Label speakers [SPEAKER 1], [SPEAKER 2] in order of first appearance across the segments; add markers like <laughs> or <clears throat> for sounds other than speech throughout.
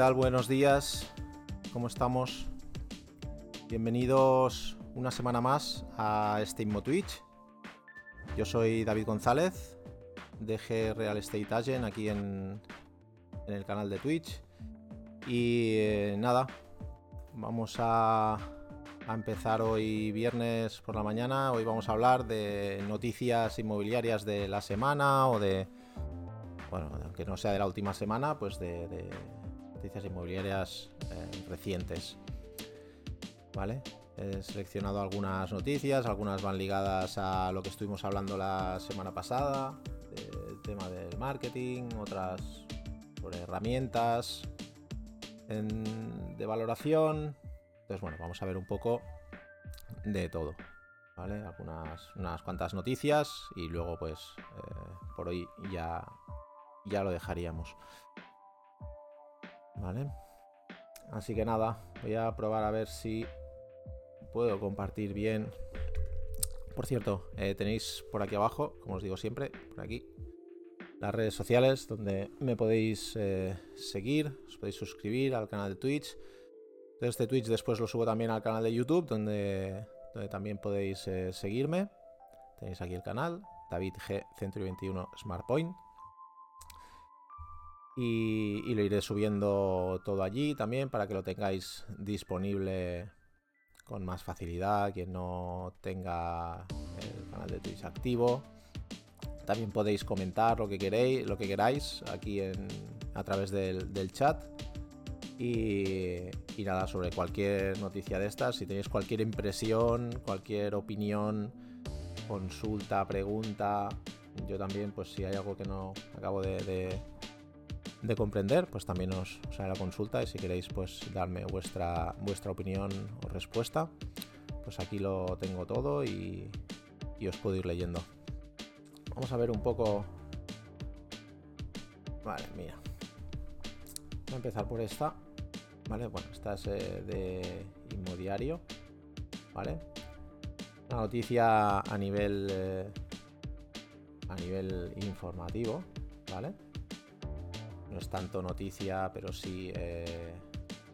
[SPEAKER 1] Buenos días. ¿Cómo estamos? Bienvenidos una semana más a este Twitch. Yo soy David González, DG Real Estate Agent aquí en, el canal de Twitch. Y eh, nada, vamos a empezar hoy viernes por la mañana. Hoy vamos a hablar de noticias inmobiliarias de la semana o de, bueno, aunque no sea de la última semana, pues de, noticias inmobiliarias eh, recientes. ¿Vale? He seleccionado algunas noticias, algunas van ligadas a lo que estuvimos hablando la semana pasada, del tema del marketing, otras sobre herramientas de valoración. Entonces, bueno, vamos a ver un poco de todo. ¿Vale? Algunas unas cuantas noticias y luego pues eh, por hoy ya ya lo dejaríamos. Vale. Así que nada, voy a probar a ver si puedo compartir bien. Por cierto, eh, tenéis por aquí abajo, como os digo siempre, por aquí, las redes sociales donde me podéis eh, seguir, os podéis suscribir al canal de Twitch. Este Twitch después lo subo también al canal de YouTube, donde, donde también podéis eh, seguirme. Tenéis aquí el canal, David G 121 SmartPoint. Y, lo iré subiendo todo allí también para que lo tengáis disponible con más facilidad. Quien no tenga el canal de Twitch activo. También podéis comentar lo que queréis, lo que queráis aquí a través del, chat. Y, nada, sobre cualquier noticia de estas, si tenéis cualquier impresión, cualquier opinión, consulta, pregunta, yo también, pues si hay algo que no acabo de comprender, pues también os, os, haré la consulta y si queréis pues darme vuestra, vuestra opinión o respuesta, pues aquí lo tengo todo y, y os puedo ir leyendo. Vamos a ver un poco... Vale, mira. Voy a empezar por esta. Vale, bueno, esta es eh, de Inmodiario. Vale. Una noticia a nivel... Eh, a nivel informativo. Vale no es tanto noticia, pero sí eh,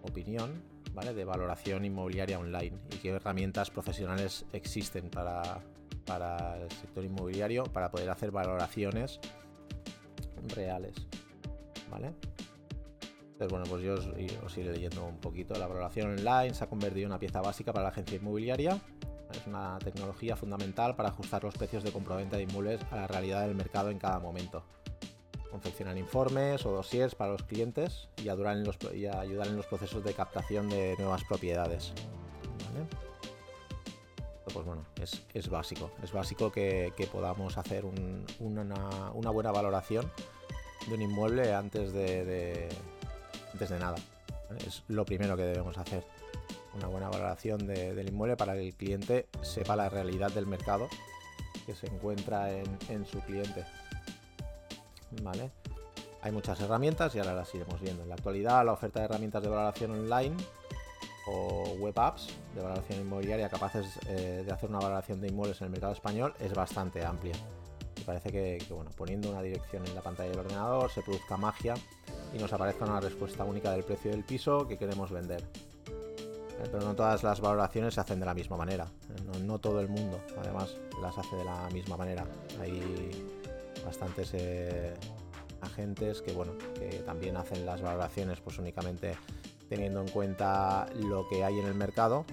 [SPEAKER 1] opinión, ¿vale? De valoración inmobiliaria online y qué herramientas profesionales existen para, para el sector inmobiliario para poder hacer valoraciones reales, ¿vale? Entonces, bueno, pues yo os, os, iré leyendo un poquito. La valoración online se ha convertido en una pieza básica para la agencia inmobiliaria. Es una tecnología fundamental para ajustar los precios de compraventa de inmuebles a la realidad del mercado en cada momento confeccionar informes o dossiers para los clientes y ayudar en los, ayudar en los procesos de captación de nuevas propiedades. Pues bueno, es, básico. Es básico que, podamos hacer una, buena valoración de un inmueble antes de, antes de nada. Es lo primero que debemos hacer. Una buena valoración del inmueble para que el cliente sepa la realidad del mercado que se encuentra en su cliente. Hay muchas herramientas y ahora las iremos viendo. En la actualidad, la oferta de herramientas de valoración online o web apps de valoración inmobiliaria capaces eh, de hacer una valoración de inmuebles en el mercado español es bastante amplia. Me parece que, bueno, poniendo una dirección en la pantalla del ordenador se produzca magia y nos aparezca una respuesta única del precio del piso que queremos vender. Eh, pero no todas las valoraciones se hacen de la misma manera. No, todo el mundo, además, las hace de la misma manera. Hay bastantes eh, agentes que bueno que también hacen las valoraciones pues únicamente teniendo en cuenta lo que hay en el mercado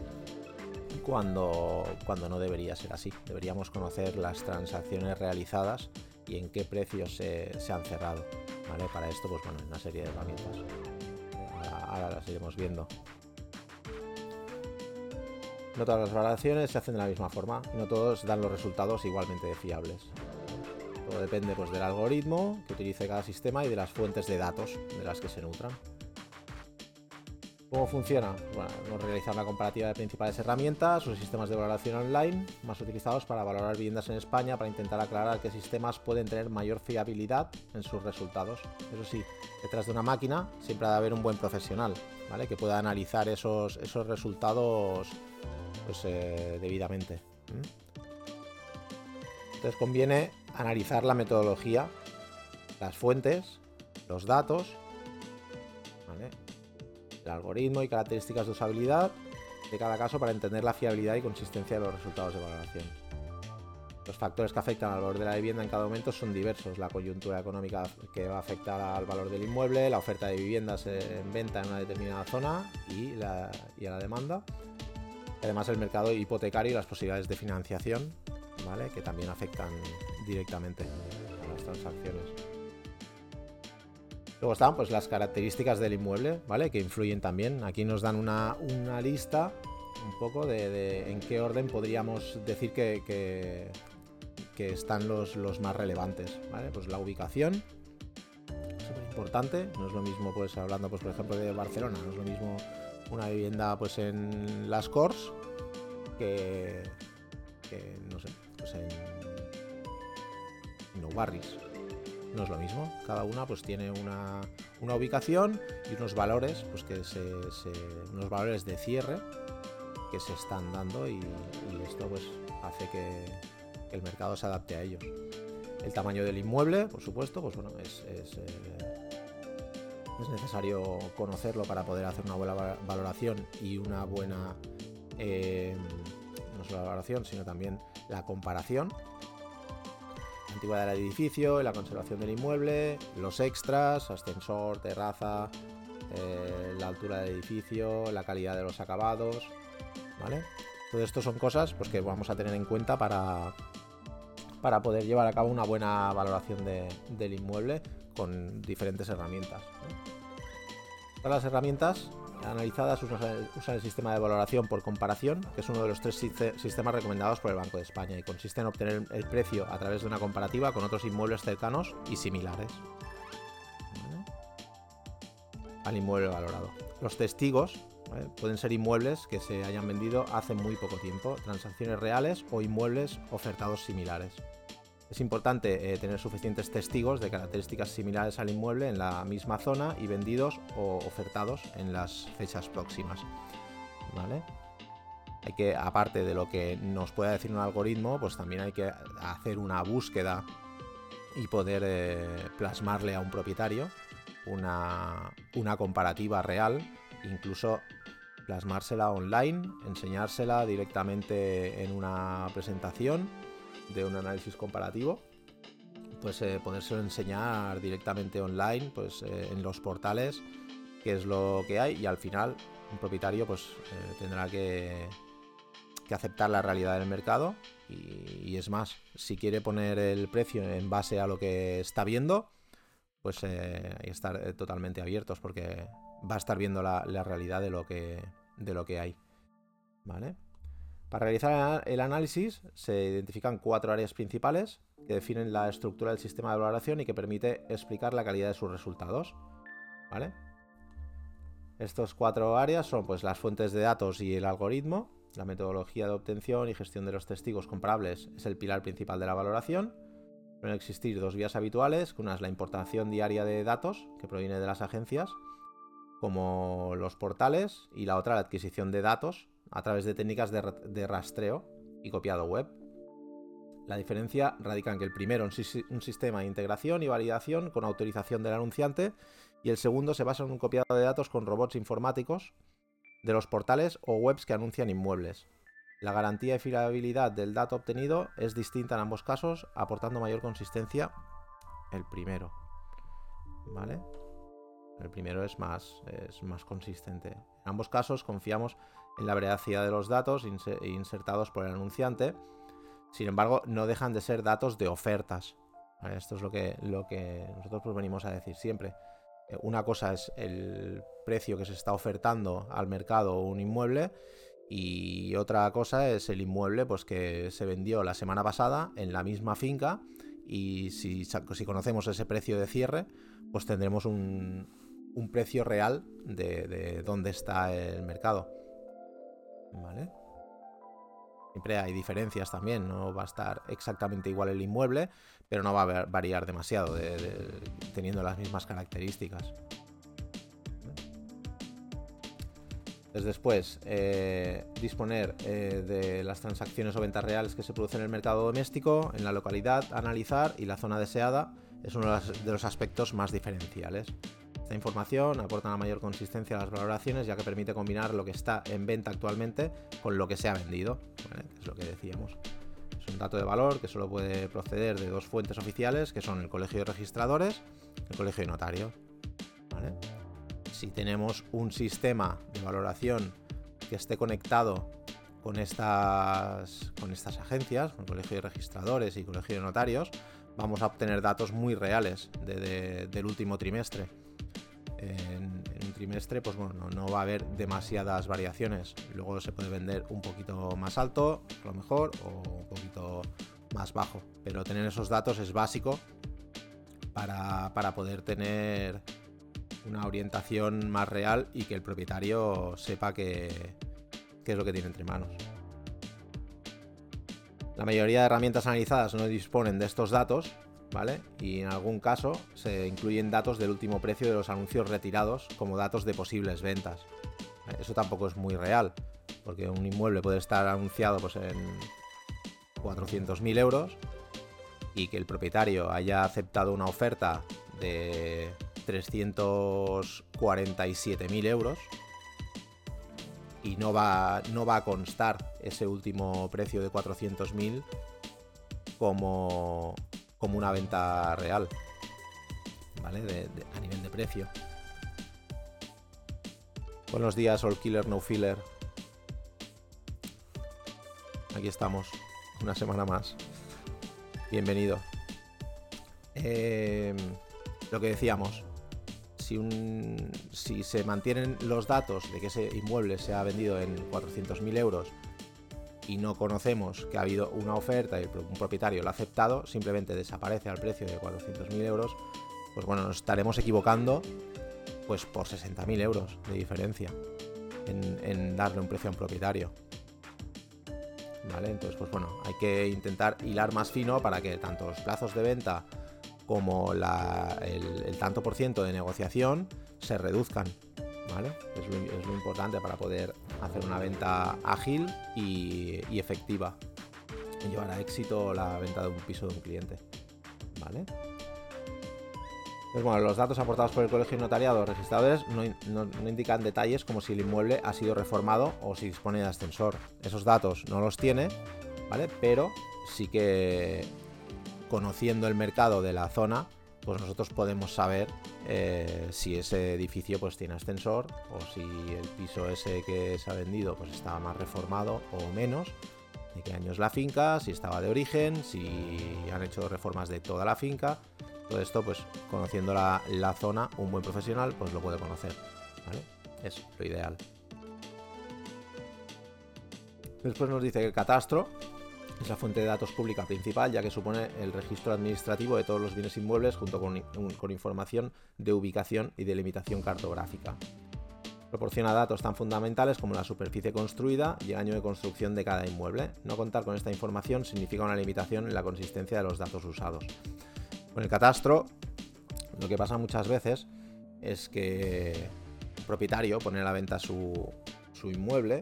[SPEAKER 1] cuando, cuando no debería ser así. Deberíamos conocer las transacciones realizadas y en qué precios se, han cerrado. ¿vale? Para esto, pues bueno, una serie de herramientas. Ahora, las iremos viendo. No todas las valoraciones se hacen de la misma forma no todos dan los resultados igualmente fiables. Depende pues, del algoritmo que utilice cada sistema y de las fuentes de datos de las que se nutran. ¿Cómo funciona? Bueno, realizar una comparativa de principales herramientas o sistemas de valoración online más utilizados para valorar viviendas en España para intentar aclarar qué sistemas pueden tener mayor fiabilidad en sus resultados. Eso sí, detrás de una máquina siempre ha de haber un buen profesional, ¿vale? Que pueda analizar esos, esos resultados pues, eh, debidamente. Entonces conviene analizar la metodología, las fuentes, los datos, algoritmo y características de usabilidad de cada caso para entender la fiabilidad y consistencia de los resultados de valoración. Los factores que afectan al valor de la vivienda en cada momento son diversos. La coyuntura económica que va a afectar al valor del inmueble, la oferta de viviendas en venta en una determinada zona y, a la demanda. Además el mercado hipotecario y las posibilidades de financiación, ¿vale? que también afectan directamente a las transacciones. Luego están pues, las características del inmueble, ¿vale? Que influyen también. Aquí nos dan una, lista un poco de, en qué orden podríamos decir que, que están los, los más relevantes, ¿vale? Pues la ubicación, súper importante, no es lo mismo, pues hablando, pues por ejemplo de Barcelona, no es lo mismo una vivienda pues en Las Corts que, que no sé, pues en, en Barris. No es lo mismo, cada una pues tiene una, una ubicación y unos valores, pues que se, unos valores de cierre que se están dando y, esto pues hace que, el mercado se adapte a ellos. El tamaño del inmueble, por supuesto, pues bueno, es, es, eh, necesario conocerlo para poder hacer una buena valoración y una buena, eh, no solo valoración, sino también la comparación. Antigüedad del edificio, la conservación del inmueble, los extras, ascensor, terraza, eh, la altura del edificio, la calidad de los acabados, ¿vale? Todo esto son cosas pues, que vamos a tener en cuenta para, para poder llevar a cabo una buena valoración del inmueble con diferentes herramientas. Todas las herramientas analizadas usan el sistema de valoración por comparación, que es uno de los tres sistemas recomendados por el Banco de España y consiste en obtener el precio a través de una comparativa con otros inmuebles cercanos y similares al inmueble valorado. Los testigos pueden ser inmuebles que se hayan vendido hace muy poco tiempo, transacciones reales o inmuebles ofertados similares. Es importante eh, tener suficientes testigos de características similares al inmueble en la misma zona y vendidos o ofertados en las fechas próximas. Hay que, aparte de lo que nos pueda decir un algoritmo, pues también hay que hacer una búsqueda y poder eh, plasmarle a un propietario una, una comparativa real, incluso plasmársela online, enseñársela directamente en una presentación de un análisis comparativo, pues eh, podérselo enseñar directamente online, pues eh, en los portales, qué es lo que hay y al final un propietario pues eh, tendrá que, que, aceptar la realidad del mercado y, es más, si quiere poner el precio en base a lo que está viendo, pues hay que estar totalmente abiertos porque va a estar viendo la, la realidad de lo que, de lo que hay. ¿Vale? Para realizar el análisis se identifican cuatro áreas principales que definen la estructura del sistema de valoración y que permite explicar la calidad de sus resultados. ¿Vale? Estos cuatro áreas son pues, las fuentes de datos y el algoritmo, la metodología de obtención y gestión de los testigos comparables es el pilar principal de la valoración. Pueden existir dos vías habituales, una es la importación diaria de datos que proviene de las agencias, como los portales, y la otra la adquisición de datos a través de técnicas de, rastreo y copiado web. La diferencia radica en que el primero es un sistema de integración y validación con autorización del anunciante y el segundo se basa en un copiado de datos con robots informáticos de los portales o webs que anuncian inmuebles. La garantía y fiabilidad del dato obtenido es distinta en ambos casos, aportando mayor consistencia el primero. ¿Vale? El primero es más, es más consistente. En ambos casos confiamos en la veracidad de los datos insertados por el anunciante. Sin embargo, no dejan de ser datos de ofertas. Esto es lo que, nosotros pues venimos a decir siempre. Eh, una cosa es el precio que se está ofertando al mercado un inmueble y otra cosa es el inmueble pues, que se vendió la semana pasada en la misma finca y si, conocemos ese precio de cierre, pues tendremos un, precio real de dónde está el mercado. Siempre hay diferencias también, no va a estar exactamente igual el inmueble, pero no va a variar demasiado teniendo las mismas características. después, eh, disponer eh, de las transacciones o ventas reales que se producen en el mercado doméstico, en la localidad, analizar y la zona deseada es uno de los aspectos más diferenciales. Esta información aporta una mayor consistencia a las valoraciones ya que permite combinar lo que está en venta actualmente con lo que se ha vendido, es lo que decíamos. Es un dato de valor que solo puede proceder de dos fuentes oficiales, que son el Colegio de Registradores y el Colegio de Notarios. Si tenemos un sistema de valoración que esté conectado con estas, agencias, con el Colegio de Registradores y Colegio de Notarios, vamos a obtener datos muy reales del último trimestre. En, un trimestre, pues bueno, no, va a haber demasiadas variaciones. Luego se puede vender un poquito más alto, a lo mejor, o un poquito más bajo. Pero tener esos datos es básico para, para poder tener una orientación más real y que el propietario sepa qué es lo que tiene entre manos. La mayoría de herramientas analizadas no disponen de estos datos, Y en algún caso se incluyen datos del último precio de los anuncios retirados como datos de posibles ventas. Eso tampoco es muy real, porque un inmueble puede estar anunciado pues, en 400.000 euros y que el propietario haya aceptado una oferta de 347.000 euros, y no va, no va a constar ese último precio de 400.000 como, como una venta real, ¿vale? a nivel de precio. Buenos días, All Killer No Filler. Aquí estamos, una semana más. Bienvenido. Eh, lo que decíamos, si, se mantienen los datos de que ese inmueble se ha vendido en 400.000 euros y no conocemos que ha habido una oferta y un propietario lo ha aceptado, simplemente desaparece al precio de 400.000 euros, pues bueno, nos estaremos equivocando pues por 60.000 euros de diferencia en, darle un precio a un propietario. ¿Vale? Entonces, pues bueno, hay que intentar hilar más fino para que tanto los plazos de venta como el, tanto por ciento de negociación se reduzcan. Es, lo, importante para poder hacer una venta ágil y, efectiva y llevar a éxito la venta de un piso de un cliente. ¿vale? Pues bueno, los datos aportados por el Colegio Notariado registradores no, no, indican detalles como si el inmueble ha sido reformado o si dispone de ascensor. Esos datos no los tiene, ¿vale? Pero sí que conociendo el mercado de la zona, pues nosotros podemos saber eh, si ese edificio pues tiene ascensor o si el piso ese que se ha vendido pues estaba más reformado o menos, de qué año es la finca, si estaba de origen, si han hecho reformas de toda la finca. Todo esto, pues conociendo la, zona, un buen profesional pues lo puede conocer. Es lo ideal. Después nos dice que el catastro es la fuente de datos pública principal, ya que supone el registro administrativo de todos los bienes inmuebles junto con, información de ubicación y delimitación cartográfica. Proporciona datos tan fundamentales como la superficie construida y el año de construcción de cada inmueble. No contar con esta información significa una limitación en la consistencia de los datos usados. Con el catastro, lo que pasa muchas veces es que el propietario pone a la venta su, su inmueble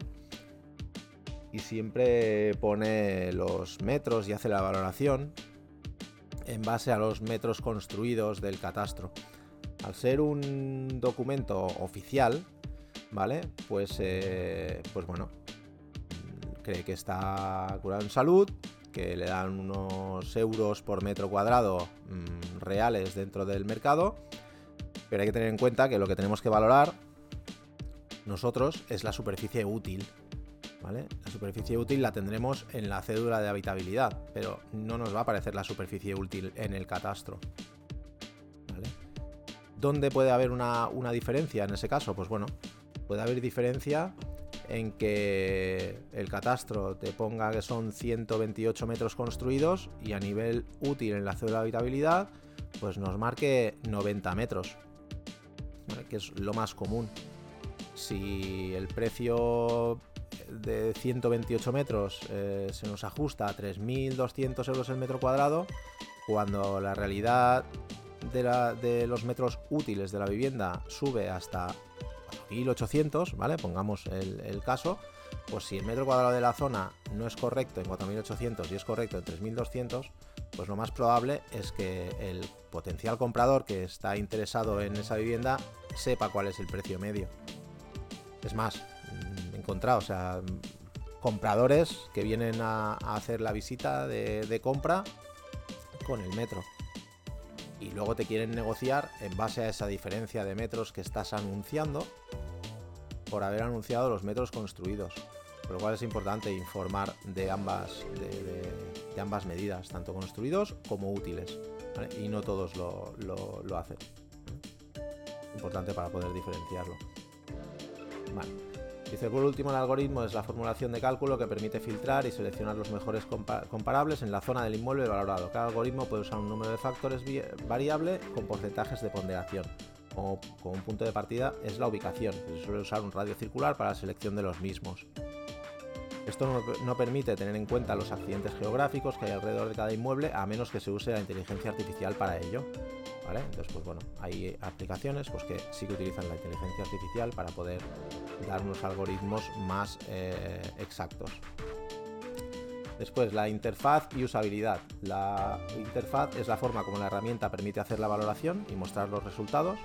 [SPEAKER 1] y siempre pone los metros y hace la valoración en base a los metros construidos del catastro. Al ser un documento oficial, ¿vale? Pues, eh, pues bueno, cree que está curado en salud, que le dan unos euros por metro cuadrado mm, reales dentro del mercado, pero hay que tener en cuenta que lo que tenemos que valorar nosotros es la superficie útil la superficie útil la tendremos en la cédula de habitabilidad, pero no nos va a aparecer la superficie útil en el catastro. ¿Dónde puede haber una, diferencia en ese caso? Pues bueno, puede haber diferencia en que el catastro te ponga que son 128 metros construidos y a nivel útil en la cédula de habitabilidad, pues nos marque 90 metros, que es lo más común. Si el precio de 128 metros eh, se nos ajusta a 3.200 euros el metro cuadrado, cuando la realidad de, los metros útiles de la vivienda sube hasta 1.800, ¿vale? Pongamos el, caso, pues si el metro cuadrado de la zona no es correcto en 4.800 y es correcto en 3.200, pues lo más probable es que el potencial comprador que está interesado en esa vivienda sepa cuál es el precio medio. Es más, he encontrado, o sea, compradores que vienen a, hacer la visita de, compra con el metro. Y luego te quieren negociar en base a esa diferencia de metros que estás anunciando por haber anunciado los metros construidos. Por lo cual es importante informar de ambas, de, ambas medidas, tanto construidos como útiles. Y no todos lo, lo hacen. Importante para poder diferenciarlo. Dice, por último, el algoritmo es la formulación de cálculo que permite filtrar y seleccionar los mejores comparables en la zona del inmueble valorado. Cada algoritmo puede usar un número de factores variable con porcentajes de ponderación. Como, un punto de partida es la ubicación, se suele usar un radio circular para la selección de los mismos. Esto no, permite tener en cuenta los accidentes geográficos que hay alrededor de cada inmueble, a menos que se use la inteligencia artificial para ello. Entonces, pues bueno, hay aplicaciones pues, que sí que utilizan la inteligencia artificial para poder dar unos algoritmos más eh, exactos. Después, la interfaz y usabilidad. La interfaz es la forma como la herramienta permite hacer la valoración y mostrar los resultados.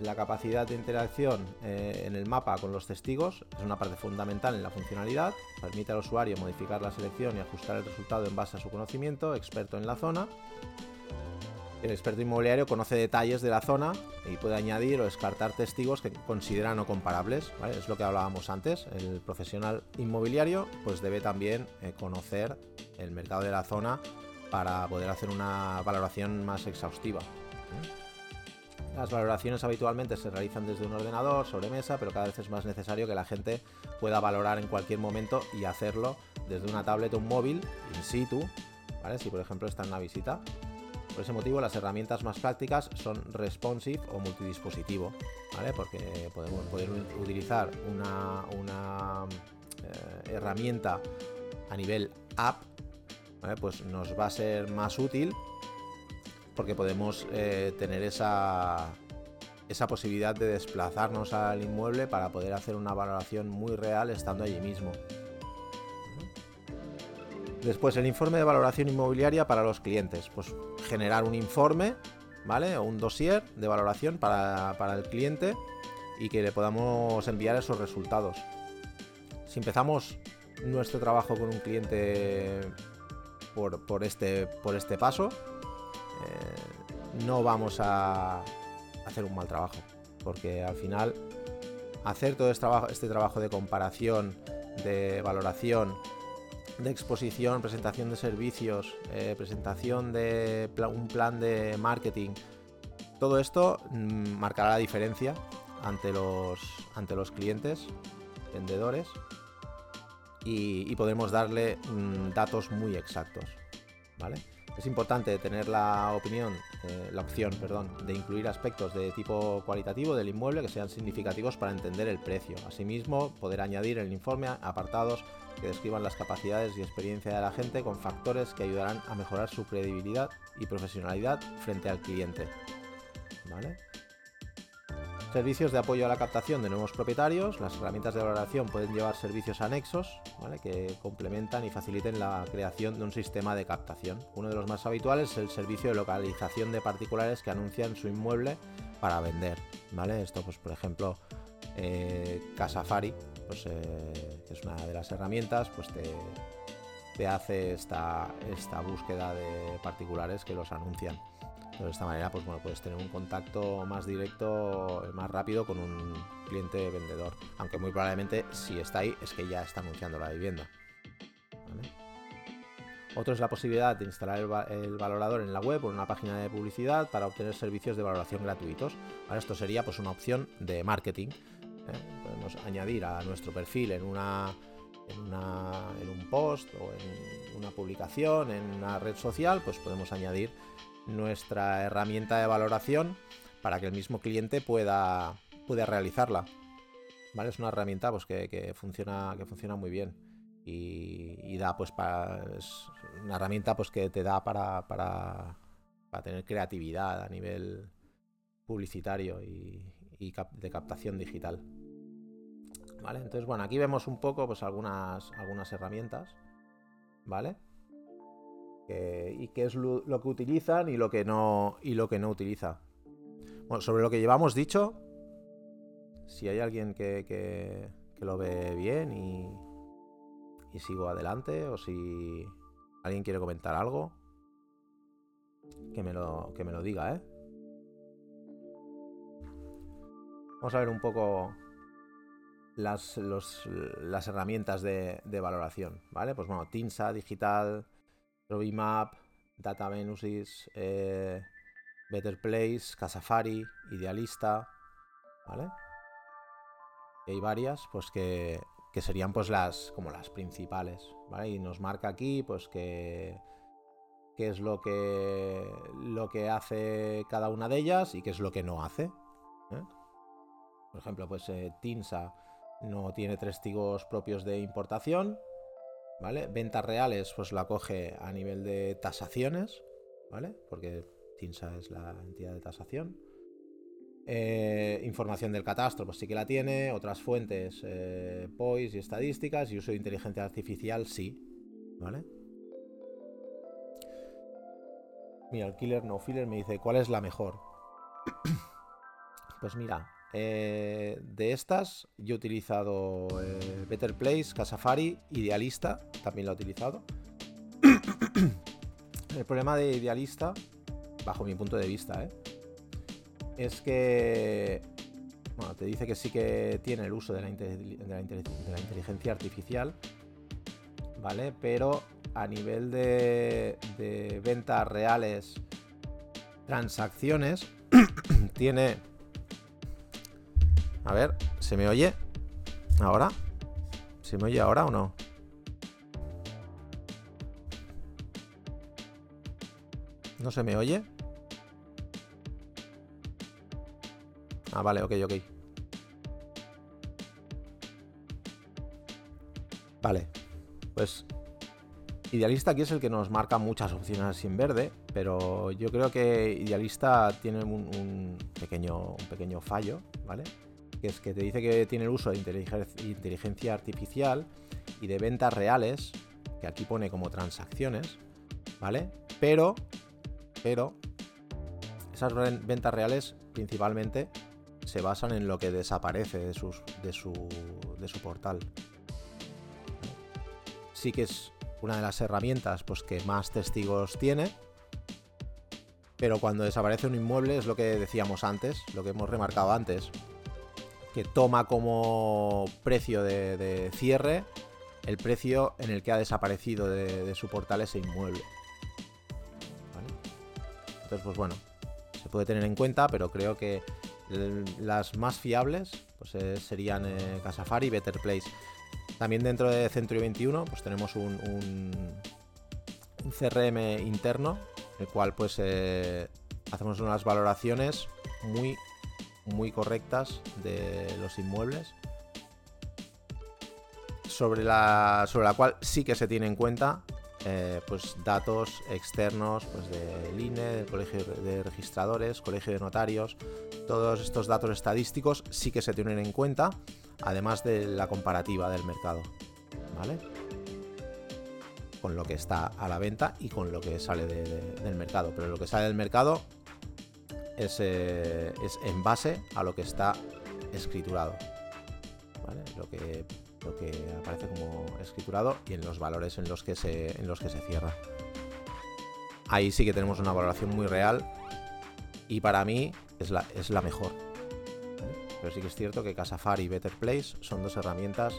[SPEAKER 1] La capacidad de interacción eh, en el mapa con los testigos es una parte fundamental en la funcionalidad. Permite al usuario modificar la selección y ajustar el resultado en base a su conocimiento experto en la zona. El experto inmobiliario conoce detalles de la zona y puede añadir o descartar testigos que considera no comparables. Es lo que hablábamos antes. El profesional inmobiliario pues debe también eh, conocer el mercado de la zona para poder hacer una valoración más exhaustiva. Las valoraciones habitualmente se realizan desde un ordenador, sobre mesa, pero cada vez es más necesario que la gente pueda valorar en cualquier momento y hacerlo desde una tablet o un móvil in situ. Si por ejemplo está en una visita, por ese motivo, las herramientas más prácticas son responsive o multidispositivo, ¿vale? Porque podemos poder utilizar una, eh, herramienta a nivel app, pues nos va a ser más útil porque podemos eh, tener esa, esa posibilidad de desplazarnos al inmueble para poder hacer una valoración muy real estando allí mismo. Después, el informe de valoración inmobiliaria para los clientes. Pues generar un informe, ¿vale? O un dossier de valoración para, el cliente y que le podamos enviar esos resultados. Si empezamos nuestro trabajo con un cliente por, este, por este paso, eh, no vamos a hacer un mal trabajo. Porque al final, hacer todo este trabajo, este de comparación, de valoración, de exposición, presentación de servicios, eh, presentación de un plan de marketing. Todo esto mm, marcará la diferencia ante los, clientes, vendedores, y, podemos darle mm, datos muy exactos. ¿vale? Es importante tener la opinión, eh, la opción, perdón, de incluir aspectos de tipo cualitativo del inmueble que sean significativos para entender el precio. Asimismo, poder añadir en el informe apartados que describan las capacidades y experiencia de la gente con factores que ayudarán a mejorar su credibilidad y profesionalidad frente al cliente. ¿Vale? Servicios de apoyo a la captación de nuevos propietarios. Las herramientas de valoración pueden llevar servicios anexos que complementan y faciliten la creación de un sistema de captación. Uno de los más habituales es el servicio de localización de particulares que anuncian su inmueble para vender. ¿vale? Esto, pues, por ejemplo, eh, Casafari, pues, eh, que es una de las herramientas, pues te, te hace esta, esta búsqueda de particulares que los anuncian de esta manera, pues bueno, puedes tener un contacto más directo, más rápido con un cliente vendedor. Aunque muy probablemente si está ahí es que ya está anunciando la vivienda. Otro es la posibilidad de instalar el, valorador en la web o en una página de publicidad para obtener servicios de valoración gratuitos. esto sería pues una opción de marketing. ¿eh? Podemos añadir a nuestro perfil en una, en, en un post o en una publicación, en una red social, pues podemos añadir nuestra herramienta de valoración para que el mismo cliente pueda, pueda realizarla. ¿Vale? Es una herramienta pues, que, funciona, que funciona muy bien. Y, da pues para. Es una herramienta pues que te da para, para, tener creatividad a nivel publicitario y, de captación digital. ¿Vale? Entonces, bueno, aquí vemos un poco pues algunas, algunas herramientas, ¿vale? Y qué es lo, que utilizan y lo que no, y lo que no utiliza. Bueno, sobre lo que llevamos dicho, si hay alguien que, que, lo ve bien y, y sigo adelante, o si alguien quiere comentar algo, que me lo, que me lo diga, ¿eh? Vamos a ver un poco las, las herramientas de, valoración, ¿vale? Pues bueno, Tinsa, Digital, Robimap, Data Venusis, eh, Better Place, Casafari, Idealista, ¿vale? Y hay varias, pues que, que serían pues las como las principales, ¿vale? Y nos marca aquí pues que qué es lo que lo que hace cada una de ellas y qué es lo que no hace. ¿eh? Por ejemplo, pues eh, Tinsa no tiene testigos propios de importación, ¿vale? Ventas reales, pues la coge a nivel de tasaciones, ¿vale? Porque TINSA es la entidad de tasación. Eh, información del catastro, pues sí que la tiene. Otras fuentes, eh, POIS y estadísticas. Y uso de inteligencia artificial, sí, ¿vale? Mira, el Killer No Filler me dice, ¿cuál es la mejor? <coughs> pues mira, eh, de estas, yo he utilizado eh, Better Place, Casafari, Idealista, también lo he utilizado. <coughs> El problema de Idealista, bajo mi punto de vista, ¿eh? es que bueno, te dice que sí que tiene el uso de la, inteligencia artificial, ¿vale? Pero a nivel de, de ventas reales, transacciones, <coughs> tiene a ver, ¿se me oye? ¿Ahora? ¿Se me oye ahora o no? ¿No se me oye? Ah, vale, ok, ok. Vale. Pues Idealista aquí es el que nos marca muchas opciones en verde, pero yo creo que Idealista tiene un, pequeño, un pequeño fallo, ¿vale? Que es que te dice que tiene el uso de inteligencia artificial y de ventas reales, que aquí pone como transacciones, ¿vale? Pero, pero, esas ventas reales principalmente se basan en lo que desaparece de, sus, de, su, de su portal. Sí que es una de las herramientas pues, que más testigos tiene, pero cuando desaparece un inmueble es lo que decíamos antes, lo que hemos remarcado antes, que toma como precio de, cierre el precio en el que ha desaparecido de, su portal ese inmueble. Entonces, pues bueno, se puede tener en cuenta, pero creo que las más fiables pues, eh, serían eh, Casafari y Better Place. También dentro de Century 21 pues tenemos un, CRM interno, el cual pues eh, hacemos unas valoraciones muy muy correctas de los inmuebles, sobre la, sobre la cual sí que se tiene en cuenta eh, pues datos externos pues del INE, del Colegio de Registradores, Colegio de Notarios, todos estos datos estadísticos sí que se tienen en cuenta, además de la comparativa del mercado, ¿vale? Con lo que está a la venta y con lo que sale del mercado. Pero lo que sale del mercado eh, es, en base a lo que está escriturado. Lo, que, lo que aparece como escriturado y en los valores en los que se, en los que se cierra. Ahí sí que tenemos una valoración muy real y para mí es la, es la mejor. Pero sí que es cierto que Casafari y Better Place son dos herramientas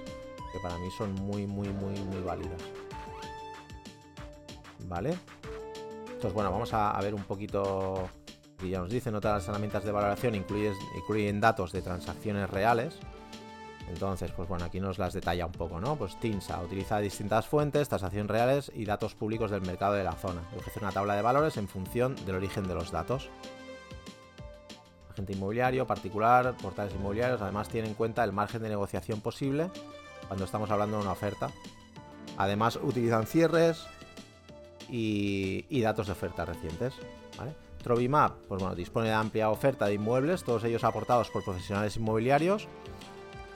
[SPEAKER 1] que para mí son muy, muy, muy, muy válidas. ¿Vale? Entonces, bueno, vamos a ver un poquito y ya nos dice, no todas las herramientas de valoración incluyen, datos de transacciones reales. Entonces, pues bueno, aquí nos las detalla un poco, ¿no? Pues TINSA utiliza distintas fuentes, tasación reales y datos públicos del mercado de la zona. Y ofrece una tabla de valores en función del origen de los datos. Agente inmobiliario, particular, portales inmobiliarios, además tiene en cuenta el margen de negociación posible cuando estamos hablando de una oferta. Además utilizan cierres y, y datos de ofertas recientes. ¿vale? Trovimap, pues bueno, dispone de amplia oferta de inmuebles, todos ellos aportados por profesionales inmobiliarios.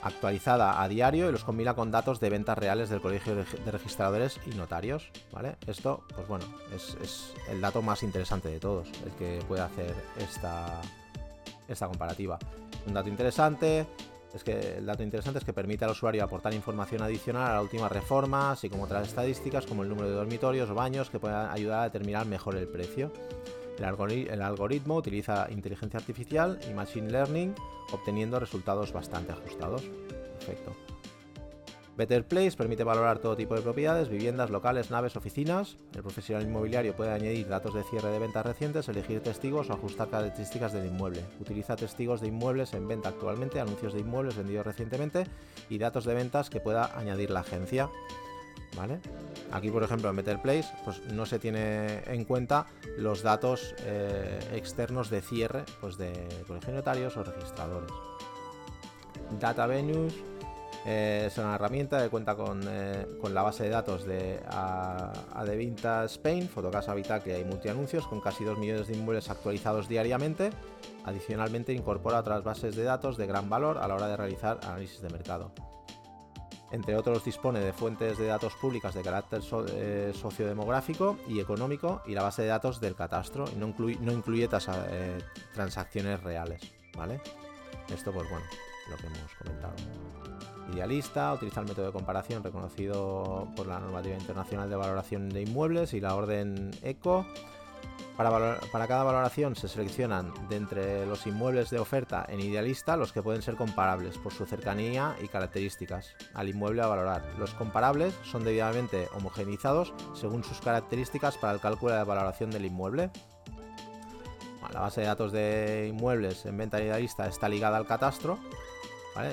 [SPEAKER 1] actualizada a diario y los combina con datos de ventas reales del colegio de registradores y notarios, ¿vale? Esto, pues bueno, es, el dato más interesante de todos, el que puede hacer esta, esta comparativa. Un dato interesante es que el dato interesante es que permite al usuario aportar información adicional a la última reforma, así como otras estadísticas como el número de dormitorios o baños que puedan ayudar a determinar mejor el precio. El, algoritmo utiliza inteligencia artificial y machine learning, obteniendo resultados bastante ajustados. Perfecto. Better Place permite valorar todo tipo de propiedades, viviendas, locales, naves, oficinas. El profesional inmobiliario puede añadir datos de cierre de ventas recientes, elegir testigos o ajustar características del inmueble. Utiliza testigos de inmuebles en venta actualmente, anuncios de inmuebles vendidos recientemente y datos de ventas que pueda añadir la agencia. Aquí, por ejemplo, en Better Place, pues no se tiene en cuenta los datos eh, externos de cierre pues de colegios notarios o registradores. Data Venues eh, es una herramienta que cuenta con, eh, la base de datos de Adevinta Spain, Fotocasa Habitaclia y multianuncios, con casi 2 millones de inmuebles actualizados diariamente. Adicionalmente, incorpora otras bases de datos de gran valor a la hora de realizar análisis de mercado. Entre otros dispone de fuentes de datos públicas de carácter eh, sociodemográfico y económico y la base de datos del catastro y no, incluye eh, transacciones reales. ¿vale? Esto pues bueno, lo que hemos comentado. Idealista, utiliza el método de comparación reconocido por la normativa internacional de valoración de inmuebles y la orden ECO para, cada valoración se seleccionan de entre los inmuebles de oferta en idealista los que pueden ser comparables por su cercanía y características al inmueble a valorar. Los comparables son debidamente homogenizados según sus características para el cálculo de la valoración del inmueble. la base de datos de inmuebles en venta idealista está ligada al catastro.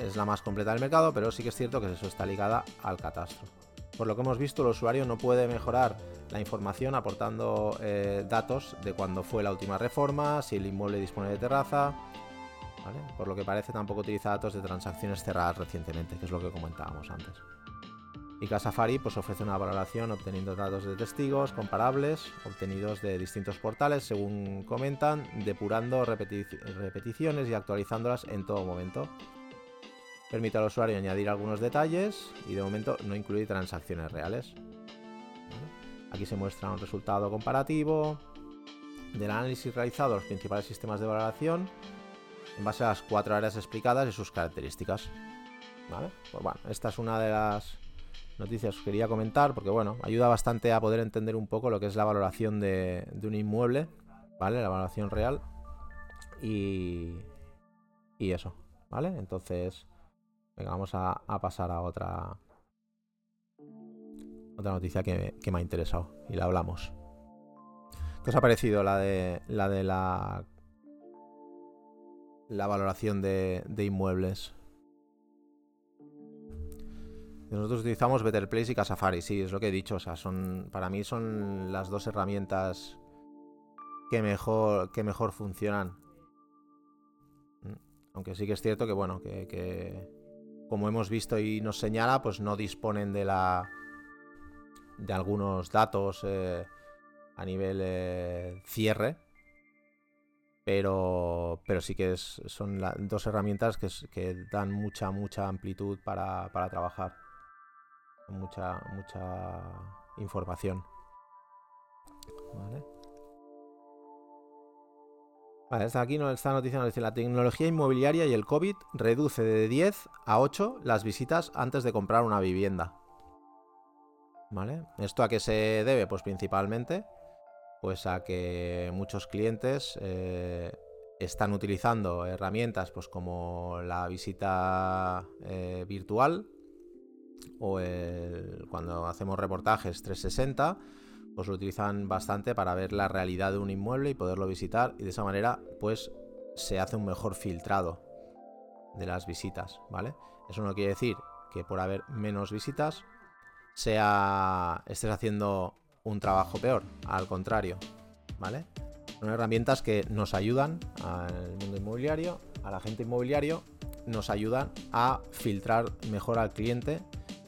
[SPEAKER 1] Es la más completa del mercado, pero sí que es cierto que eso está ligada al catastro. Por lo que hemos visto, el usuario no puede mejorar la información aportando eh, datos de cuándo fue la última reforma, si el inmueble dispone de terraza. Por lo que parece tampoco utiliza datos de transacciones cerradas recientemente, que es lo que comentábamos antes. Y Casafari pues, ofrece una valoración obteniendo datos de testigos comparables, obtenidos de distintos portales, según comentan, depurando repeticiones y actualizándolas en todo momento. Permite al usuario añadir algunos detalles y de momento no incluye transacciones reales. Aquí se muestra un resultado comparativo del análisis realizado a los principales sistemas de valoración en base a las cuatro áreas explicadas y sus características. Pues bueno, esta es una de las noticias que quería comentar porque bueno, ayuda bastante a poder entender un poco lo que es la valoración de, de un inmueble, ¿vale? La valoración real y, y eso, ¿vale? Entonces, Venga, vamos a, pasar a otra otra noticia que, me ha interesado y la hablamos. ¿Qué os ha parecido la de la de la, valoración de, inmuebles? Nosotros utilizamos Better Place y Casafari, sí, es lo que he dicho. O sea, son. Para mí son las dos herramientas que mejor, que mejor funcionan. Mm, aunque sí que es cierto que, bueno, que como hemos visto y nos señala, pues no disponen de la de algunos datos eh, a nivel eh, cierre, pero, pero sí que son dos herramientas que, dan mucha, mucha amplitud para, para trabajar, mucha, mucha información. ¿Vale? Vale, está aquí esta noticia nos la tecnología inmobiliaria y el COVID reduce de 10 a 8 las visitas antes de comprar una vivienda. ¿Vale? ¿Esto a qué se debe? Pues principalmente pues a que muchos clientes eh, están utilizando herramientas pues como la visita eh, virtual o cuando hacemos reportajes 360 pues lo utilizan bastante para ver la realidad de un inmueble y poderlo visitar y de esa manera pues se hace un mejor filtrado de las visitas, ¿vale? Eso no quiere decir que por haber menos visitas sea estés haciendo un trabajo peor, al contrario, ¿vale? Son herramientas que nos ayudan al mundo inmobiliario, a la gente inmobiliario, nos ayudan a filtrar mejor al cliente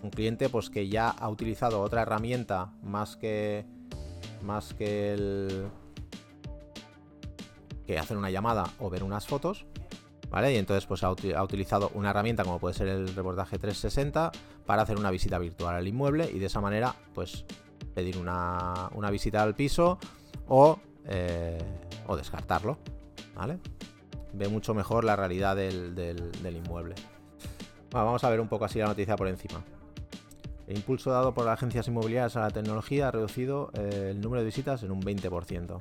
[SPEAKER 1] un cliente pues que ya ha utilizado otra herramienta más que más que el que hacer una llamada o ver unas fotos, ¿Vale? Y entonces pues ha, utilizado una herramienta como puede ser el reportaje 360 para hacer una visita virtual al inmueble y de esa manera pues pedir una, visita al piso o, eh, o descartarlo, ¿vale? Ve mucho mejor la realidad del, inmueble. vamos a ver un poco así la noticia por encima. El impulso dado por las agencias inmobiliarias a la tecnología ha reducido eh, el número de visitas en un 20%.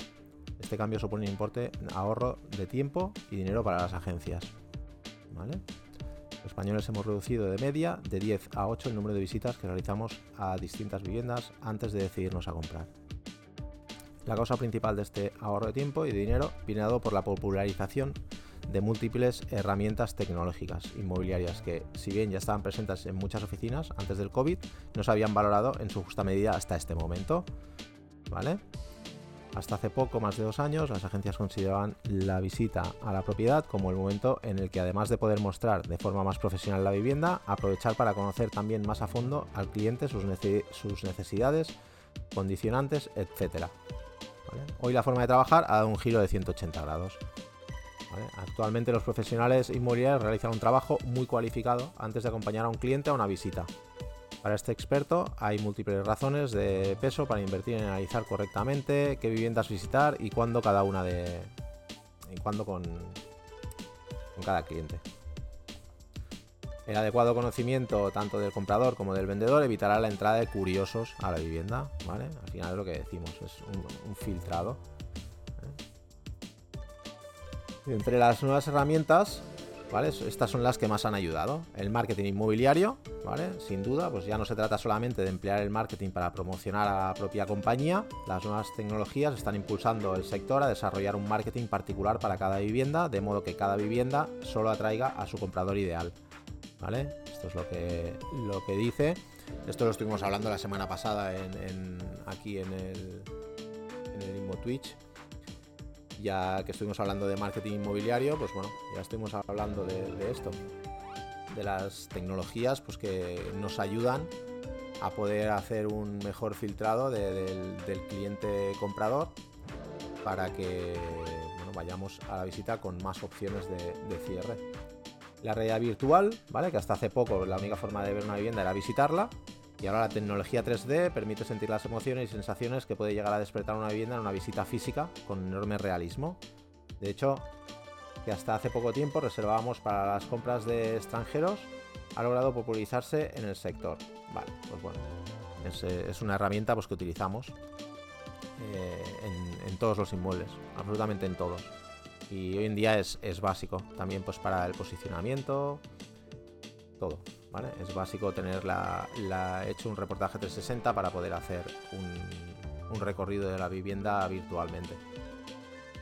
[SPEAKER 1] Este cambio supone un importe ahorro de tiempo y dinero para las agencias. Los españoles hemos reducido de media de 10 a 8 el número de visitas que realizamos a distintas viviendas antes de decidirnos a comprar. La causa principal de este ahorro de tiempo y de dinero viene dado por la popularización de múltiples herramientas tecnológicas inmobiliarias que, si bien ya estaban presentes en muchas oficinas antes del COVID, no se habían valorado en su justa medida hasta este momento. ¿Vale? Hasta hace poco, más de dos años, las agencias consideraban la visita a la propiedad como el momento en el que además de poder mostrar de forma más profesional la vivienda, aprovechar para conocer también más a fondo al cliente sus, necesidades, condicionantes, etc. Hoy la forma de trabajar ha dado un giro de 180 grados. Actualmente los profesionales inmobiliarios realizan un trabajo muy cualificado antes de acompañar a un cliente a una visita. Para este experto hay múltiples razones de peso para invertir en analizar correctamente qué viviendas visitar y cuándo cada una de. y cuándo con, con cada cliente. El adecuado conocimiento tanto del comprador como del vendedor evitará la entrada de curiosos a la vivienda, ¿vale? Al final es lo que decimos, es un, filtrado. ¿eh? Entre las nuevas herramientas estas son las que más han ayudado. El marketing inmobiliario, ¿vale? Sin duda, pues ya no se trata solamente de emplear el marketing para promocionar a la propia compañía. Las nuevas tecnologías están impulsando el sector a desarrollar un marketing particular para cada vivienda, de modo que cada vivienda solo atraiga a su comprador ideal. ¿Vale? Esto es lo que, lo que dice. Esto lo estuvimos hablando la semana pasada en, aquí en el, en Twitch ya que estuvimos hablando de marketing inmobiliario, pues bueno, ya estuvimos hablando de, esto, de las tecnologías pues que nos ayudan a poder hacer un mejor filtrado del, cliente comprador para que vayamos a la visita con más opciones de, cierre. La realidad virtual, ¿vale? Que hasta hace poco la única forma de ver una vivienda era visitarla. Y ahora la tecnología 3D permite sentir las emociones y sensaciones que puede llegar a despertar una vivienda en una visita física con enorme realismo. De hecho, que hasta hace poco tiempo reservábamos para las compras de extranjeros, ha logrado popularizarse en el sector. Vale, pues bueno, es, eh, una herramienta pues, que utilizamos eh, en, todos los inmuebles, absolutamente en todos. Y hoy en día es, es básico, también pues para el posicionamiento, todo. Es básico tener hecho un reportaje 360 para poder hacer un, recorrido de la vivienda virtualmente.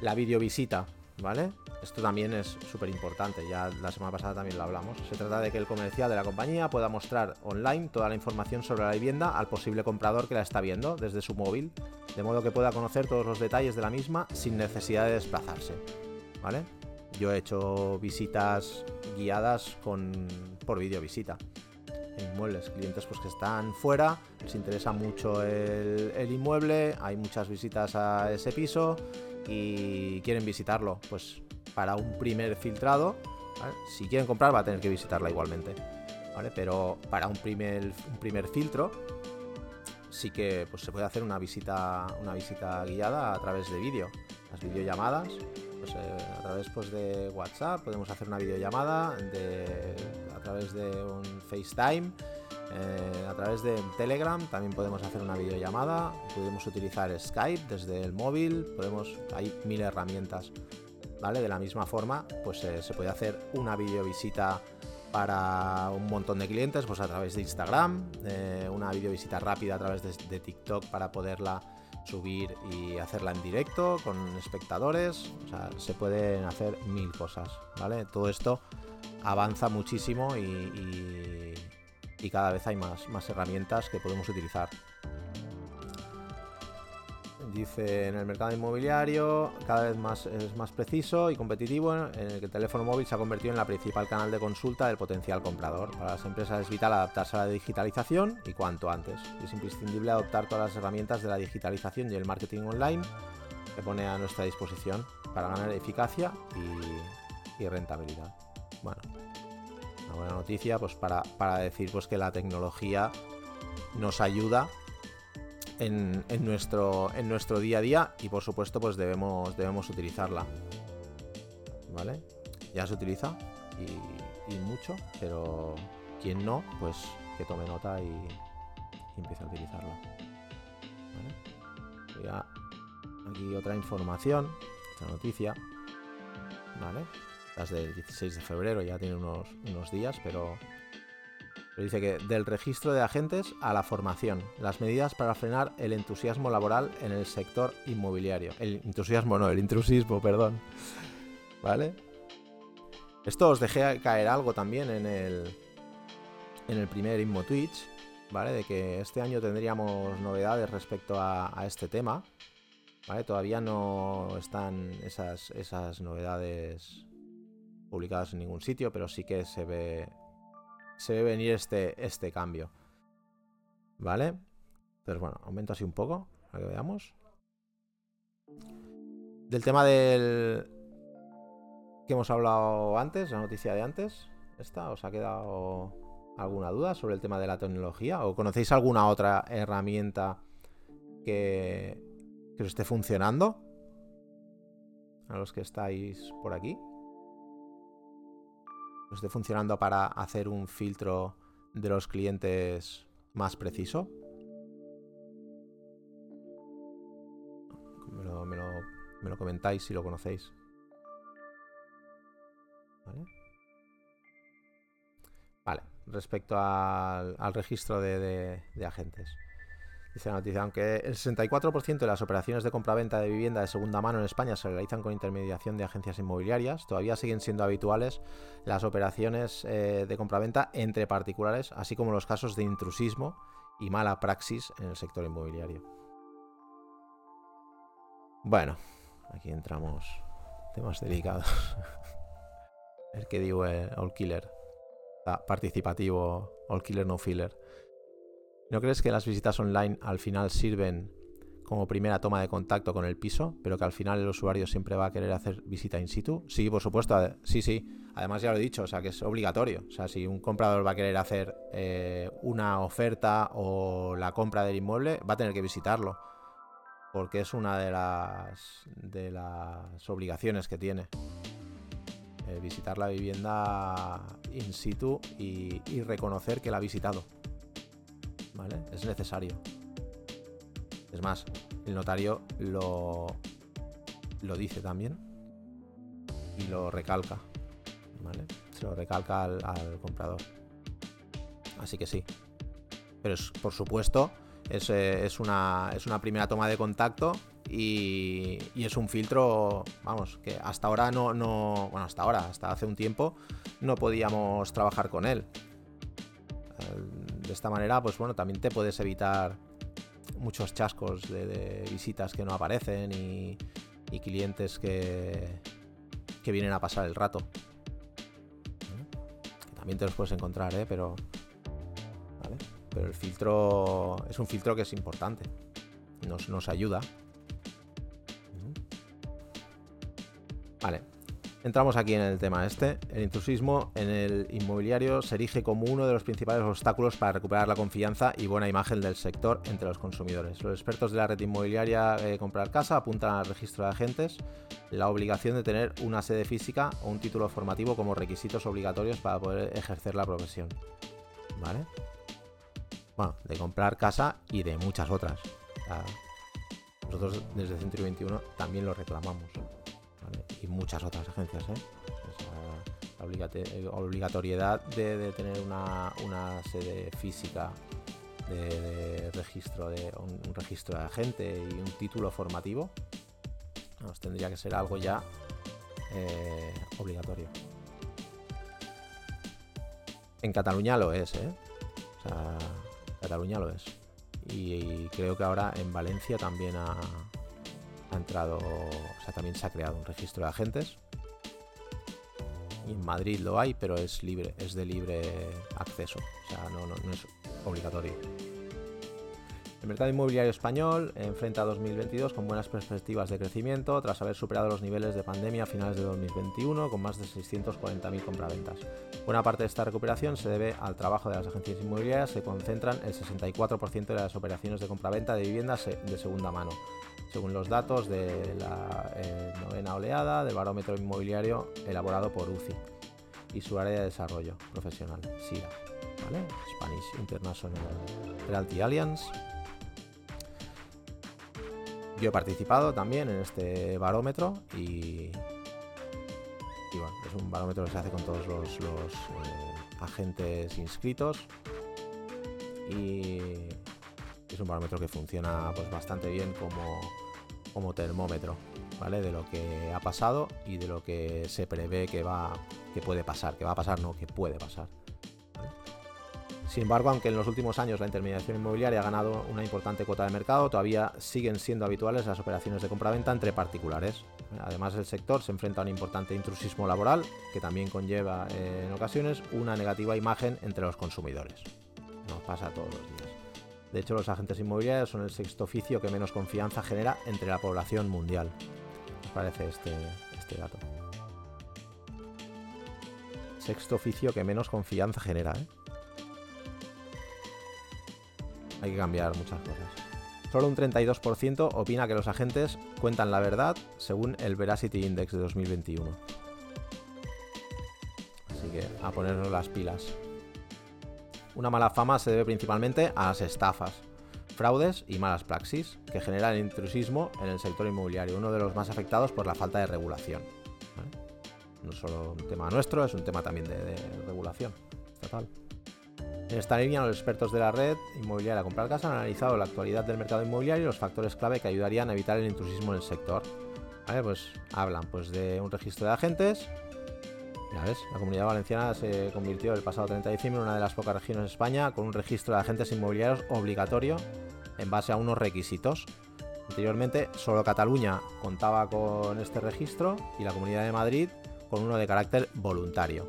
[SPEAKER 1] La videovisita, ¿vale? Esto también es súper importante, ya la semana pasada también lo hablamos. Se trata de que el comercial de la compañía pueda mostrar online toda la información sobre la vivienda al posible comprador que la está viendo desde su móvil, de modo que pueda conocer todos los detalles de la misma sin necesidad de desplazarse, ¿vale? Yo he hecho visitas guiadas con, por videovisita en inmuebles, clientes pues que están fuera, les interesa mucho el, inmueble, hay muchas visitas a ese piso y quieren visitarlo. Pues para un primer filtrado, si quieren comprar va a tener que visitarla igualmente, ¿vale? Pero para un primer, un primer filtro sí que pues, se puede hacer una visita, una visita guiada a través de vídeo, las videollamadas pues, eh, a través pues, de WhatsApp, podemos hacer una videollamada a través de un FaceTime, eh, a través de Telegram también podemos hacer una videollamada, podemos utilizar Skype desde el móvil, podemos, hay mil herramientas. ¿Vale? De la misma forma, pues eh, se puede hacer una videovisita para un montón de clientes, pues a través de Instagram, una videovisita rápida a través de TikTok para poderla subir y hacerla en directo con espectadores. O sea, se pueden hacer mil cosas, ¿vale? Todo esto avanza muchísimo y, cada vez hay más, más herramientas que podemos utilizar. Dice en el mercado inmobiliario cada vez más es más preciso y competitivo en el que el teléfono móvil se ha convertido en la principal canal de consulta del potencial comprador. Para las empresas es vital adaptarse a la digitalización y cuanto antes. Es imprescindible adoptar todas las herramientas de la digitalización y el marketing online que pone a nuestra disposición para ganar eficacia y rentabilidad. Bueno, una buena noticia pues para, para decir pues que la tecnología nos ayuda en, nuestro, en nuestro día a día y por supuesto pues debemos, debemos utilizarla. ¿Vale? Ya se utiliza y, mucho, pero quien no, pues que tome nota y, empiece a utilizarla. ¿Vale? aquí otra información, otra noticia. ¿Vale? Las del 16 de febrero ya tiene unos, unos días, pero dice que del registro de agentes a la formación, las medidas para frenar el entusiasmo laboral en el sector inmobiliario. El entusiasmo no, el intrusismo, perdón. ¿Vale? Esto os dejé caer algo también en el, en el primer Inmo Twitch, ¿vale? De que este año tendríamos novedades respecto a, este tema. ¿Vale? Todavía no están esas, esas novedades publicadas en ningún sitio, pero sí que se ve se ve venir este, este cambio. ¿Vale? Entonces, bueno, aumento así un poco, para que veamos. Del tema del... que hemos hablado antes, la noticia de antes, ¿esta os ha quedado alguna duda sobre el tema de la tecnología? ¿O conocéis alguna otra herramienta que, que os esté funcionando? A los que estáis por aquí esté funcionando para hacer un filtro de los clientes más preciso. Me lo, comentáis si lo conocéis. Vale. respecto al, registro de agentes. Dice la noticia, aunque el 64% de las operaciones de compraventa de vivienda de segunda mano en España se realizan con intermediación de agencias inmobiliarias, todavía siguen siendo habituales las operaciones eh, de compraventa entre particulares, así como los casos de intrusismo y mala praxis en el sector inmobiliario. Bueno, aquí entramos temas delicados. <laughs> el que digo eh, All Killer. Participativo, All Killer No Filler. ¿No crees que las visitas online al final sirven como primera toma de contacto con el piso, pero que al final el usuario siempre va a querer hacer visita in situ? Sí, por supuesto, sí, sí. Además ya lo he dicho, o sea, que es obligatorio. O sea, si un comprador va a querer hacer eh, una oferta o la compra del inmueble, va a tener que visitarlo. Porque es una de las, de las obligaciones que tiene. Eh, visitar la vivienda in situ y reconocer que la ha visitado. Es necesario. Es más, el notario lo, lo dice también y lo recalca, ¿vale? Se lo recalca al, comprador. Así que sí. Pero es, por supuesto, es, eh, es, una, es una primera toma de contacto y, y, es un filtro, vamos, que hasta ahora no, no, bueno, hasta ahora, hasta hace un tiempo, no podíamos trabajar con él de esta manera, pues bueno, también te puedes evitar muchos chascos de, visitas que no aparecen y, clientes que, que vienen a pasar el rato. también te los puedes encontrar, ¿eh? pero, pero el filtro es un filtro que es importante. Nos, nos ayuda. Vale, Entramos aquí en el tema este. El intrusismo en el inmobiliario se erige como uno de los principales obstáculos para recuperar la confianza y buena imagen del sector entre los consumidores. Los expertos de la red inmobiliaria eh, Comprar Casa apuntan al registro de agentes la obligación de tener una sede física o un título formativo como requisitos obligatorios para poder ejercer la profesión. ¿Vale? Bueno, de comprar casa y de muchas otras. nosotros desde Centro 21 también lo reclamamos y muchas otras agencias. ¿eh? la obligatoriedad de, tener una, sede física de, registro de un, registro de agente y un título formativo nos tendría que ser algo ya eh, obligatorio en Cataluña lo es ¿eh? Cataluña lo es y creo que ahora en Valencia también ha, ha entrado, o sea, también se ha creado un registro de agentes. Y en Madrid lo hay, pero es libre, es de libre acceso, o sea, no, es obligatorio. El mercado inmobiliario español enfrenta 2022 con buenas perspectivas de crecimiento tras haber superado los niveles de pandemia a finales de 2021 con más de 640.000 compraventas. Buena parte de esta recuperación se debe al trabajo de las agencias inmobiliarias que concentran el 64% de las operaciones de compraventa de viviendas de segunda mano, según los datos de la eh, novena oleada del barómetro inmobiliario elaborado por UCI y su área de desarrollo profesional, SIRA, Spanish International Realty Alliance. Yo he participado también en este barómetro y, bueno, es un barómetro que se hace con todos los, eh, agentes inscritos y es un barómetro que funciona pues bastante bien como, como termómetro, ¿vale? De lo que ha pasado y de lo que se prevé que va que puede pasar, que va a pasar, no, que puede pasar. Sin embargo, aunque en los últimos años la intermediación inmobiliaria ha ganado una importante cuota de mercado, todavía siguen siendo habituales las operaciones de compraventa entre particulares. Además, el sector se enfrenta a un importante intrusismo laboral que también conlleva eh, en ocasiones una negativa imagen entre los consumidores. Nos pasa todos los días. De hecho, los agentes inmobiliarios son el sexto oficio que menos confianza genera entre la población mundial. ¿Qué parece este, este dato? Sexto oficio que menos confianza genera, ¿eh? hay que cambiar muchas cosas. Solo un 32% opina que los agentes cuentan la verdad según el Veracity Index de 2021. Así que a ponernos las pilas. Una mala fama se debe principalmente a las estafas, fraudes y malas praxis que generan intrusismo en el sector inmobiliario, uno de los más afectados por la falta de regulación. No solo un tema nuestro, es un tema también de, de regulación estatal. En esta línea, los expertos de la red inmobiliaria Comprar Casa han analizado la actualidad del mercado inmobiliario y los factores clave que ayudarían a evitar el intrusismo en el sector. Pues hablan pues, de un registro de agentes. La comunidad valenciana se convirtió el pasado 30 de diciembre en una de las pocas regiones de España con un registro de agentes inmobiliarios obligatorio en base a unos requisitos. Anteriormente, solo Cataluña contaba con este registro y la Comunidad de Madrid con uno de carácter voluntario.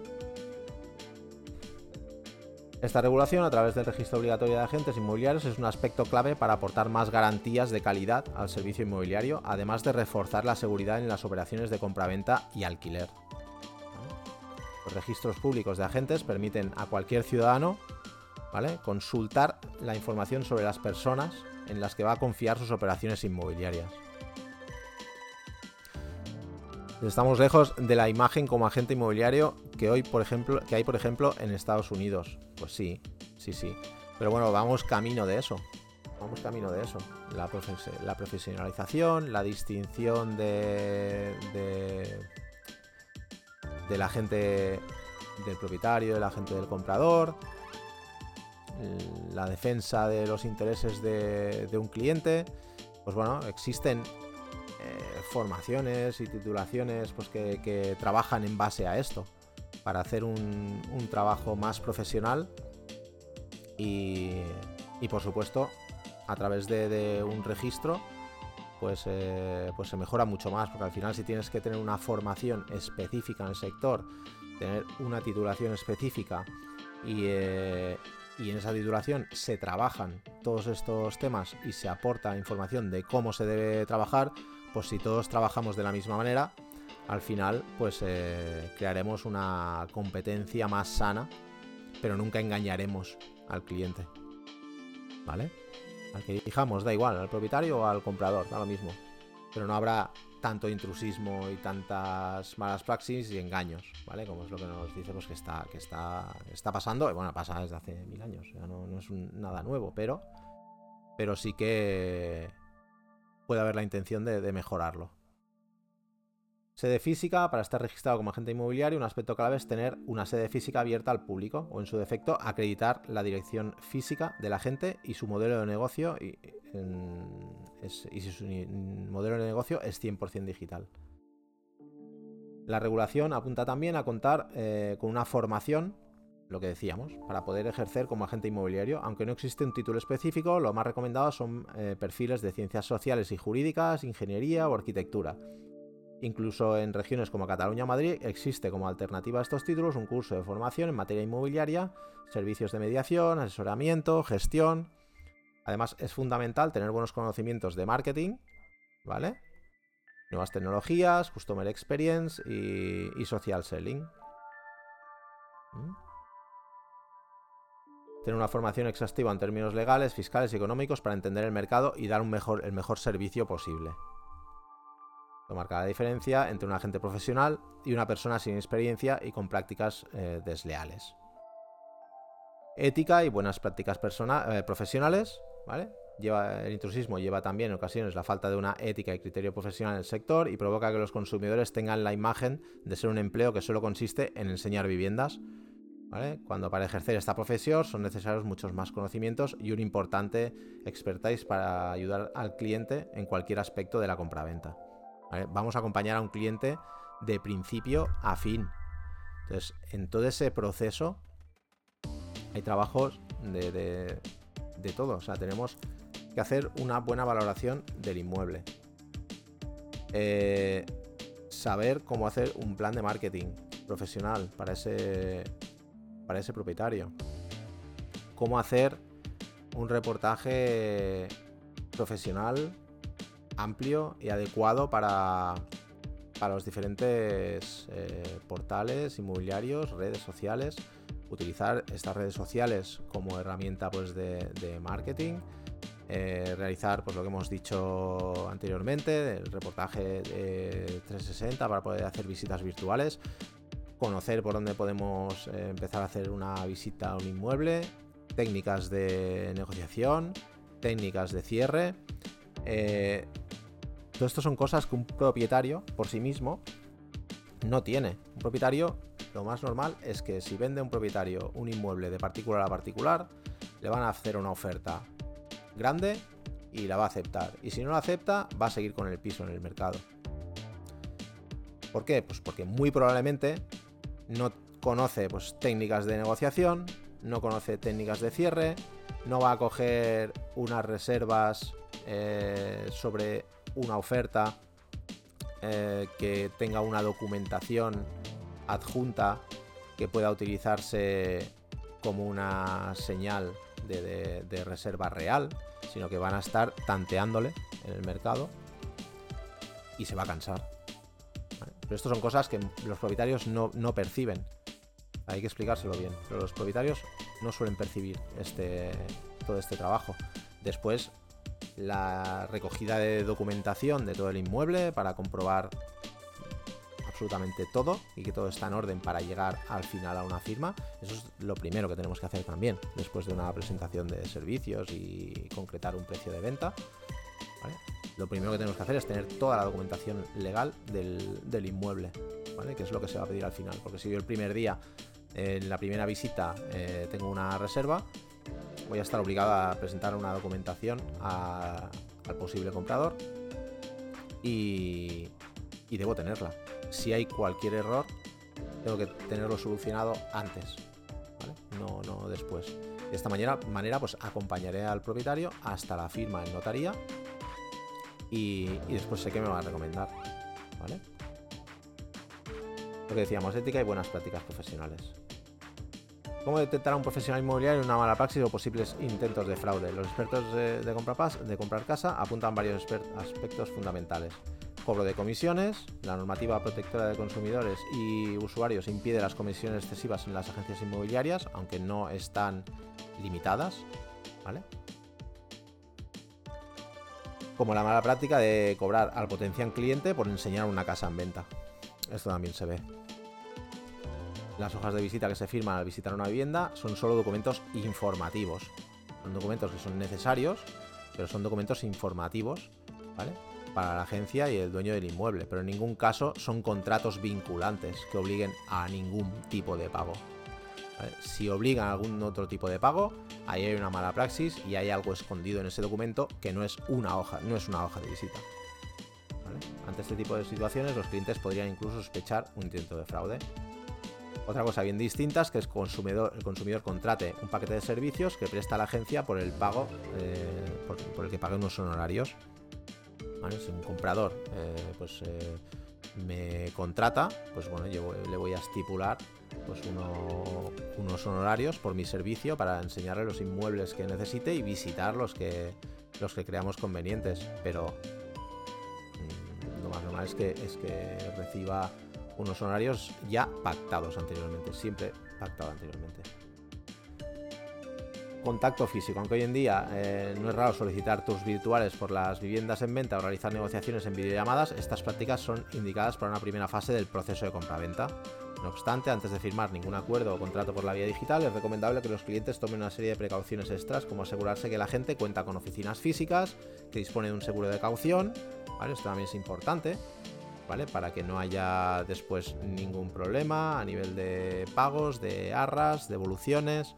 [SPEAKER 1] Esta regulación a través del registro obligatorio de agentes inmobiliarios es un aspecto clave para aportar más garantías de calidad al servicio inmobiliario, además de reforzar la seguridad en las operaciones de compraventa y alquiler. Los registros públicos de agentes permiten a cualquier ciudadano consultar la información sobre las personas en las que va a confiar sus operaciones inmobiliarias. Estamos lejos de la imagen como agente inmobiliario que hoy, por ejemplo, que hay, por ejemplo, en Estados Unidos. Pues sí, sí, sí. Pero bueno, vamos camino de eso. Vamos camino de eso. La, profesionalización, la distinción de, de, del agente del propietario, del agente del comprador, la defensa de los intereses de, de un cliente. Pues bueno, existen eh, formaciones y titulaciones pues, que, trabajan en base a esto, para hacer un, trabajo más profesional y, por supuesto a través de, un registro pues, eh, pues se mejora mucho más, porque al final si tienes que tener una formación específica en el sector, tener una titulación específica y, eh, y en esa titulación se trabajan todos estos temas y se aporta información de cómo se debe trabajar, pues si todos trabajamos de la misma manera, al final pues eh, crearemos una competencia más sana, pero nunca engañaremos al cliente. ¿Vale? Al que dijamos, da igual, al propietario o al comprador, da lo mismo. Pero no habrá tanto intrusismo y tantas malas praxis y engaños, ¿vale? Como es lo que nos dice pues, que está, que está, está pasando, y bueno, pasa desde hace mil años, no, es nada nuevo, pero, pero sí que puede haber la intención de, mejorarlo. Sede física, para estar registrado como agente inmobiliario, un aspecto clave es tener una sede física abierta al público o, en su defecto, acreditar la dirección física del agente y su modelo de negocio y, si su modelo de negocio es 100% digital. La regulación apunta también a contar eh, con una formación lo que decíamos, para poder ejercer como agente inmobiliario. Aunque no existe un título específico, lo más recomendado son eh, perfiles de ciencias sociales y jurídicas, ingeniería o arquitectura. Incluso en regiones como Cataluña o Madrid existe como alternativa a estos títulos un curso de formación en materia inmobiliaria, servicios de mediación, asesoramiento, gestión. Además, es fundamental tener buenos conocimientos de marketing, ¿vale? Nuevas tecnologías, Customer Experience y, Social Selling. ¿Mm? Tener una formación exhaustiva en términos legales, fiscales y económicos para entender el mercado y dar un mejor, el mejor servicio posible. Marca la diferencia entre un agente profesional y una persona sin experiencia y con prácticas eh, desleales. Ética y buenas prácticas eh, profesionales, ¿vale? Lleva, el intrusismo lleva también en ocasiones la falta de una ética y criterio profesional en el sector y provoca que los consumidores tengan la imagen de ser un empleo que solo consiste en enseñar viviendas. Cuando para ejercer esta profesión son necesarios muchos más conocimientos y un importante expertise para ayudar al cliente en cualquier aspecto de la compraventa. Vamos a acompañar a un cliente de principio a fin. Entonces, en todo ese proceso hay trabajos de, todo. O sea, tenemos que hacer una buena valoración del inmueble. Eh, saber cómo hacer un plan de marketing profesional para ese, para ese propietario. Cómo hacer un reportaje profesional amplio y adecuado para, para los diferentes eh, portales inmobiliarios, redes sociales. Utilizar estas redes sociales como herramienta pues, de marketing eh, realizar pues, lo que hemos dicho anteriormente, el reportaje de 360 para poder hacer visitas virtuales, conocer por dónde podemos eh, empezar a hacer una visita a un inmueble, técnicas de negociación, técnicas de cierre. Eh, todo esto son cosas que un propietario por sí mismo no tiene. Un propietario, lo más normal es que si vende un propietario un inmueble de particular a particular, le van a hacer una oferta grande y la va a aceptar. Y si no la acepta, va a seguir con el piso en el mercado. ¿Por qué? Pues porque muy probablemente no conoce pues, técnicas de negociación, no conoce técnicas de cierre, no va a coger unas reservas eh, sobre una oferta eh, que tenga una documentación adjunta que pueda utilizarse como una señal de, reserva real, sino que van a estar tanteándole en el mercado y se va a cansar. Pero esto son cosas que los propietarios no, perciben. Hay que explicárselo bien. Pero los propietarios no suelen percibir este, todo este trabajo. Después, la recogida de documentación de todo el inmueble para comprobar absolutamente todo y que todo está en orden para llegar al final a una firma. Eso es lo primero que tenemos que hacer también, después de una presentación de servicios y concretar un precio de venta. Lo primero que tenemos que hacer es tener toda la documentación legal del, inmueble, ¿vale? que es lo que se va a pedir al final. Porque si yo el primer día, en la primera visita, eh, tengo una reserva, voy a estar obligado a presentar una documentación al posible comprador y, debo tenerla si hay cualquier error, tengo que tenerlo solucionado antes, no, no después. De esta manera, manera, pues acompañaré al propietario hasta la firma en notaría y, después sé que me va a recomendar. ¿vale? Lo que decíamos, ética y buenas prácticas profesionales. ¿Cómo detectar a un profesional inmobiliario una mala praxis o posibles intentos de fraude? Los expertos de, de comprar casa apuntan varios aspectos fundamentales cobro de comisiones. La normativa protectora de consumidores y usuarios impide las comisiones excesivas en las agencias inmobiliarias, aunque no están limitadas. ¿Vale? Como la mala práctica de cobrar al potencial cliente por enseñar una casa en venta. Esto también se ve. Las hojas de visita que se firman al visitar una vivienda son solo documentos informativos. Son documentos que son necesarios, pero son documentos informativos, ¿vale? para la agencia y el dueño del inmueble, pero en ningún caso son contratos vinculantes que obliguen a ningún tipo de pago. Si obligan a algún otro tipo de pago, ahí hay una mala praxis y hay algo escondido en ese documento que no es una hoja, no es una hoja de visita. Ante este tipo de situaciones, los clientes podrían incluso sospechar un intento de fraude. Otra cosa bien distinta es que el consumidor, el consumidor contrate un paquete de servicios que presta la agencia por el pago, eh, por, el que pague unos honorarios. Si un comprador eh, pues, eh, me contrata, pues bueno, yo le voy a estipular pues unos honorarios por mi servicio para enseñarle los inmuebles que necesite y visitar los que, los que creamos convenientes. Pero mm, lo más normal es que, es que reciba unos honorarios ya pactados anteriormente, siempre pactado anteriormente. Contacto físico, aunque hoy en día eh, no es raro solicitar tours virtuales por las viviendas en venta o realizar negociaciones en videollamadas, estas prácticas son indicadas para una primera fase del proceso de compra-venta. No obstante, antes de firmar ningún acuerdo o contrato por la vía digital, es recomendable que los clientes tomen una serie de precauciones extras, como asegurarse que la gente cuenta con oficinas físicas, que dispone de un seguro de caución, Esto también es importante, Para que no haya después ningún problema a nivel de pagos, de arras, de evoluciones,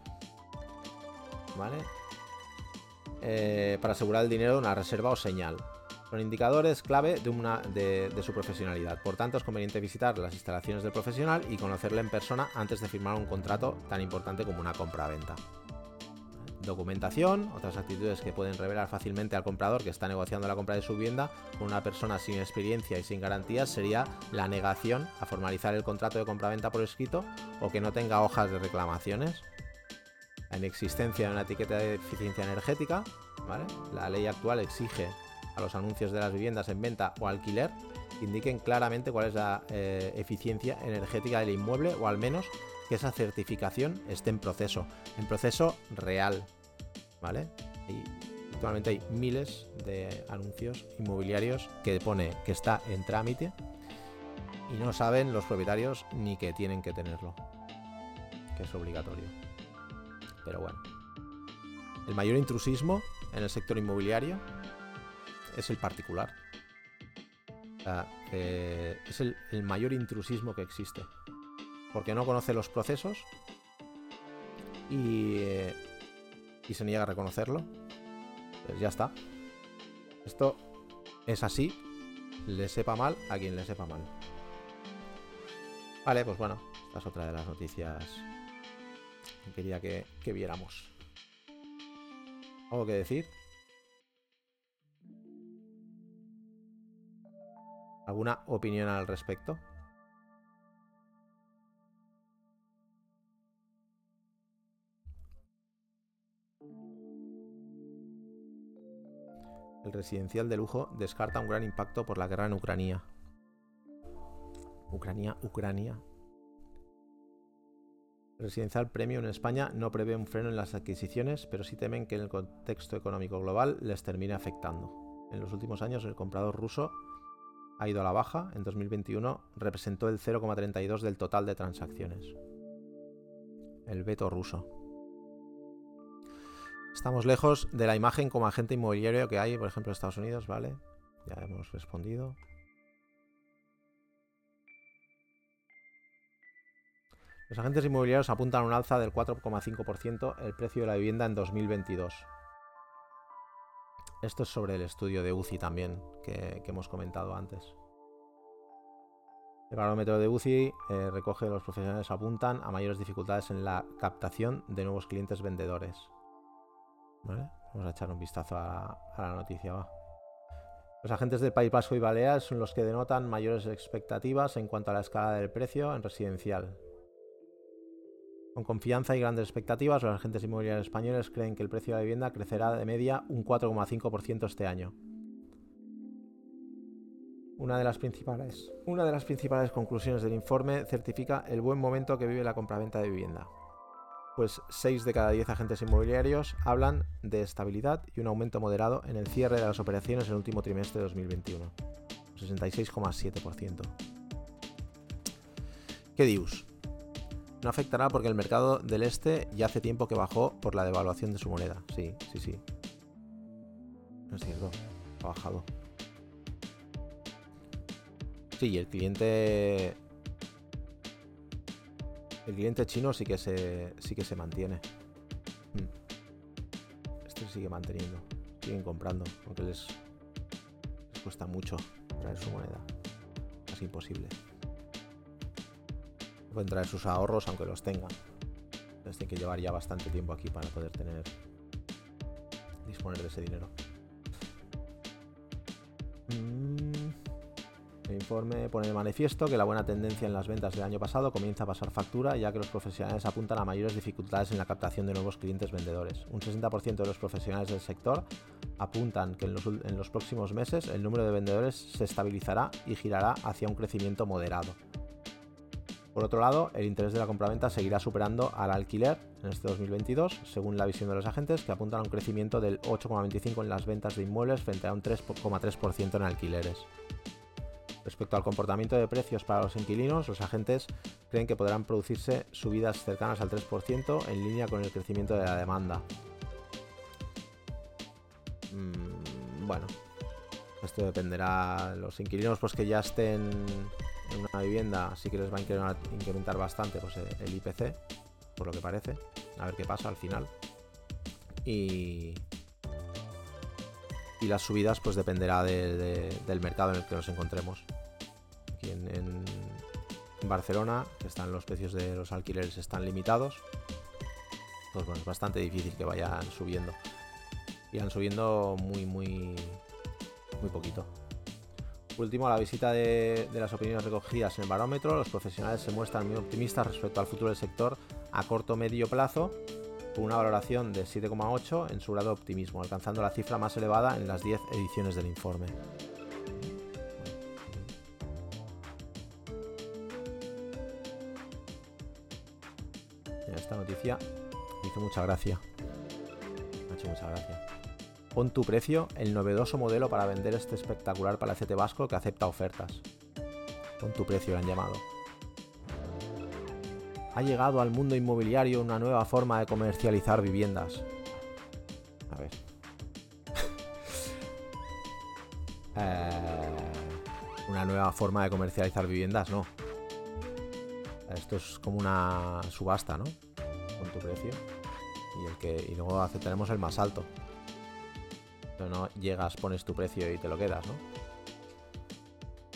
[SPEAKER 1] ¿vale? Eh, para asegurar el dinero de una reserva o señal. Son indicadores clave de, una, de, su profesionalidad. Por tanto, es conveniente visitar las instalaciones del profesional y conocerle en persona antes de firmar un contrato tan importante como una compra-venta documentación, otras actitudes que pueden revelar fácilmente al comprador que está negociando la compra de su vivienda con una persona sin experiencia y sin garantías sería la negación a formalizar el contrato de compraventa por escrito o que no tenga hojas de reclamaciones. La inexistencia de una etiqueta de eficiencia energética, La ley actual exige a los anuncios de las viviendas en venta o alquiler que indiquen claramente cuál es la eh, eficiencia energética del inmueble o al menos que esa certificación esté en proceso, en proceso real, ¿vale? Y actualmente hay miles de anuncios inmobiliarios que pone que está en trámite y no saben los propietarios ni que tienen que tenerlo, que es obligatorio. Pero bueno, el mayor intrusismo en el sector inmobiliario es el particular. Eh, es el mayor intrusismo que existe porque no conoce los procesos y, y se niega a reconocerlo, pues ya está. Esto es así, le sepa mal a quien le sepa mal. Vale, pues bueno, esta es otra de las noticias que quería que, que viéramos. ¿Algo que decir? ¿Alguna opinión al respecto? Residencial de lujo descarta un gran impacto por la guerra en Ucrania. Ucrania, Ucrania. Residencial premium en España no prevé un freno en las adquisiciones, pero sí temen que en el contexto económico global les termine afectando. En los últimos años el comprador ruso ha ido a la baja. En 2021 representó el 0,32 del total de transacciones. El veto ruso. Estamos lejos de la imagen como agente inmobiliario que hay, por ejemplo, en Estados Unidos, ¿vale? Ya hemos respondido. Los agentes inmobiliarios apuntan a un alza del 4,5% el precio de la vivienda en 2022. Esto es sobre el estudio de UCI también, que, hemos comentado antes. El barómetro de UCI eh, recoge que los profesionales apuntan a mayores dificultades en la captación de nuevos clientes vendedores. Vamos a echar un vistazo a, la noticia. Los agentes del País Vasco y Baleares son los que denotan mayores expectativas en cuanto a la escala del precio en residencial. Con confianza y grandes expectativas, los agentes inmobiliarios españoles creen que el precio de la vivienda crecerá de media un 4,5% este año. Una de, las principales, una de las principales conclusiones del informe certifica el buen momento que vive la compraventa de vivienda pues 6 de cada 10 agentes inmobiliarios hablan de estabilidad y un aumento moderado en el cierre de las operaciones en el último trimestre de 2021, 66,7%. ¿Qué dius? No afectará porque el mercado del este ya hace tiempo que bajó por la devaluación de su moneda. Sí, sí, sí. No es cierto, ha bajado. Sí, el cliente el cliente chino sí que se, sí que se mantiene. Hmm. Este sigue manteniendo. Siguen comprando, aunque les, cuesta mucho traer su moneda. Casi imposible. Pueden traer sus ahorros aunque los tengan. Les tienen que llevar ya bastante tiempo aquí para poder tener. disponer de ese dinero. Mm. El informe pone de manifiesto que la buena tendencia en las ventas del año pasado comienza a pasar factura, ya que los profesionales apuntan a mayores dificultades en la captación de nuevos clientes vendedores. Un 60% de los profesionales del sector apuntan que en los, en los próximos meses el número de vendedores se estabilizará y girará hacia un crecimiento moderado. Por otro lado, el interés de la compraventa seguirá superando al alquiler en este 2022, según la visión de los agentes, que apuntan a un crecimiento del 8,25% en las ventas de inmuebles frente a un 3,3% en alquileres. Respecto al comportamiento de precios para los inquilinos, los agentes creen que podrán producirse subidas cercanas al 3% en línea con el crecimiento de la demanda. Mm, bueno, esto dependerá. Los inquilinos pues que ya estén en una vivienda sí que les va a incrementar bastante pues, el IPC, por lo que parece. A ver qué pasa al final. Y, y las subidas pues dependerá del mercado en el que nos encontremos. En, Barcelona, están los precios de los alquileres están limitados, pues bueno, es bastante difícil que vayan subiendo. Irán subiendo muy, muy, muy poquito. último, la visita de, de, las opiniones recogidas en el barómetro, los profesionales se muestran muy optimistas respecto al futuro del sector a corto medio plazo una valoración de 7,8 en su grado de optimismo, alcanzando la cifra más elevada en las 10 ediciones del informe. Esta noticia me hizo mucha gracia. Me ha hecho mucha gracia. Pon tu precio, el novedoso modelo para vender este espectacular palacete vasco que acepta ofertas. Pon tu precio, lo han llamado ha llegado al mundo inmobiliario una nueva forma de comercializar viviendas. A ver. <laughs> Eh, una nueva forma de comercializar viviendas, no. Esto es como una subasta, ¿no? Con tu precio. Y, el que, y luego aceptaremos el más alto. Pero no llegas, pones tu precio y te lo quedas, ¿no?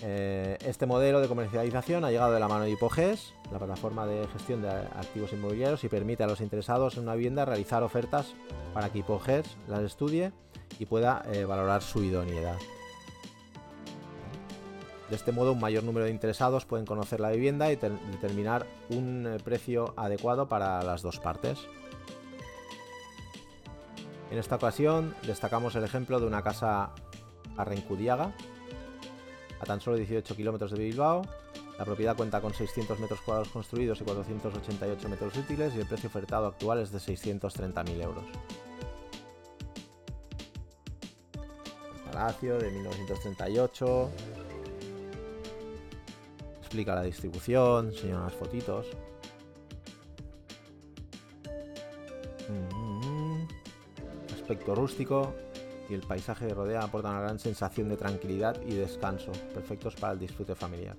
[SPEAKER 1] Eh, este modelo de comercialización ha llegado de la mano de Hipoges, la plataforma de gestión de activos inmobiliarios, y permite a los interesados en una vivienda realizar ofertas para que Hipoges las estudie y pueda eh, valorar su idoneidad. De este modo, un mayor número de interesados pueden conocer la vivienda y determinar un eh, precio adecuado para las dos partes. En esta ocasión destacamos el ejemplo de una casa a Rencudiaga, a tan solo 18 kilómetros de Bilbao. La propiedad cuenta con 600 metros cuadrados construidos y 488 metros útiles y el precio ofertado actual es de 630.000 euros. El palacio de 1938. Explica la distribución, enseña unas fotitos. Mm-hmm. Aspecto rústico, y el paisaje que rodea aporta una gran sensación de tranquilidad y descanso, perfectos para el disfrute familiar.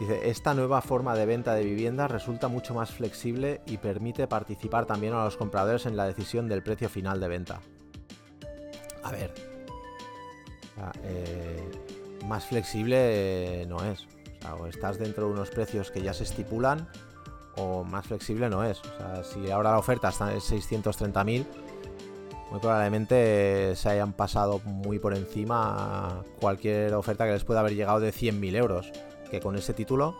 [SPEAKER 1] Dice, esta nueva forma de venta de viviendas resulta mucho más flexible y permite participar también a los compradores en la decisión del precio final de venta. A ver, eh, más flexible no es. O, estás dentro de unos precios que ya se estipulan o más flexible no es. O sea, si ahora la oferta está en 630.000, muy probablemente se hayan pasado muy por encima cualquier oferta que les pueda haber llegado de 100.000 euros, que con ese título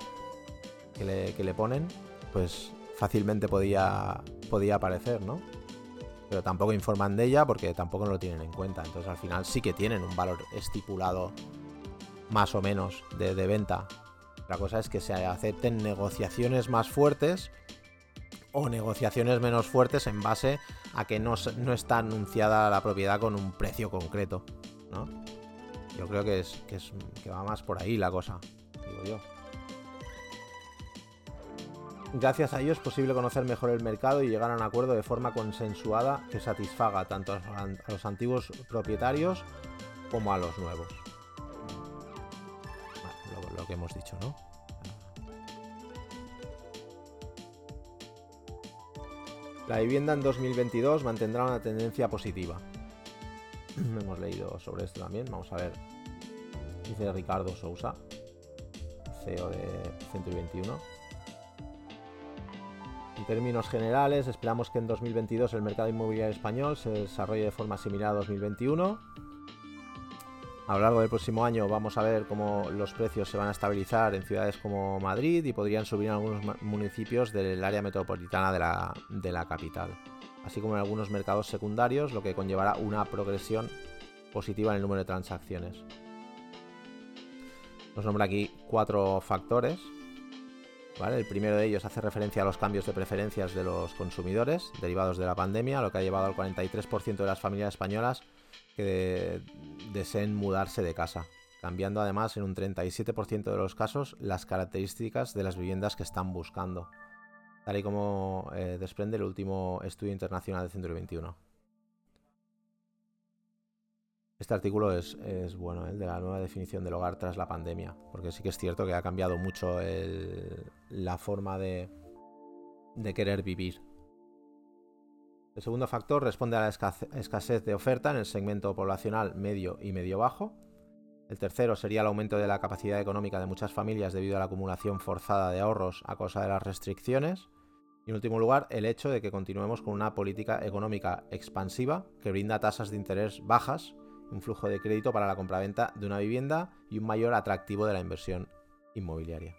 [SPEAKER 1] que le, ponen, pues fácilmente podía, podía aparecer, ¿no? Pero tampoco informan de ella porque tampoco lo tienen en cuenta. Entonces al final sí que tienen un valor estipulado más o menos de, de venta. La cosa es que se acepten negociaciones más fuertes o negociaciones menos fuertes en base a que no, está anunciada la propiedad con un precio concreto, ¿no? Yo creo que es, que es que va más por ahí la cosa, digo yo. Gracias a ello es posible conocer mejor el mercado y llegar a un acuerdo de forma consensuada que satisfaga tanto a los antiguos propietarios como a los nuevos. lo que hemos dicho, ¿no? La vivienda en 2022 mantendrá una tendencia positiva. <clears throat> Hemos leído sobre esto también. Vamos a ver. Dice Ricardo Sousa, CEO de 121. En términos generales, esperamos que en 2022 el mercado inmobiliario español se desarrolle de forma similar a 2021. A lo largo del próximo año vamos a ver cómo los precios se van a estabilizar en ciudades como Madrid y podrían subir en algunos municipios del área metropolitana de la, de la capital, así como en algunos mercados secundarios, lo que conllevará una progresión positiva en el número de transacciones. Nos nombra aquí cuatro factores. El primero de ellos hace referencia a los cambios de preferencias de los consumidores derivados de la pandemia, lo que ha llevado al 43% de las familias españolas que deseen mudarse de casa, cambiando además en un 37% de los casos las características de las viviendas que están buscando, tal y como eh, desprende el último estudio internacional de Centro 21. Este artículo es, bueno, el de la nueva definición del hogar tras la pandemia, porque sí que es cierto que ha cambiado mucho la forma de querer vivir. El segundo factor responde a la escasez de oferta en el segmento poblacional medio y medio bajo. El tercero sería el aumento de la capacidad económica de muchas familias debido a la acumulación forzada de ahorros a causa de las restricciones. Y en último lugar, el hecho de que continuemos con una política económica expansiva que brinda tasas de interés bajas un flujo de crédito para la compraventa de una vivienda y un mayor atractivo de la inversión inmobiliaria.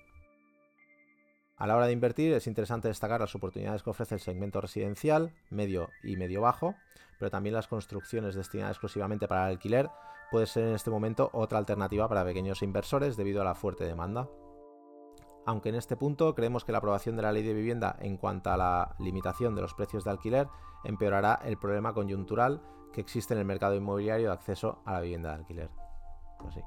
[SPEAKER 1] A la hora de invertir es interesante destacar las oportunidades que ofrece el segmento residencial, medio y medio bajo, pero también las construcciones destinadas exclusivamente para el alquiler puede ser en este momento otra alternativa para pequeños inversores debido a la fuerte demanda. Aunque en este punto creemos que la aprobación de la ley de vivienda en cuanto a la limitación de los precios de alquiler empeorará el problema coyuntural que existe en el mercado inmobiliario de acceso a la vivienda de alquiler. Pues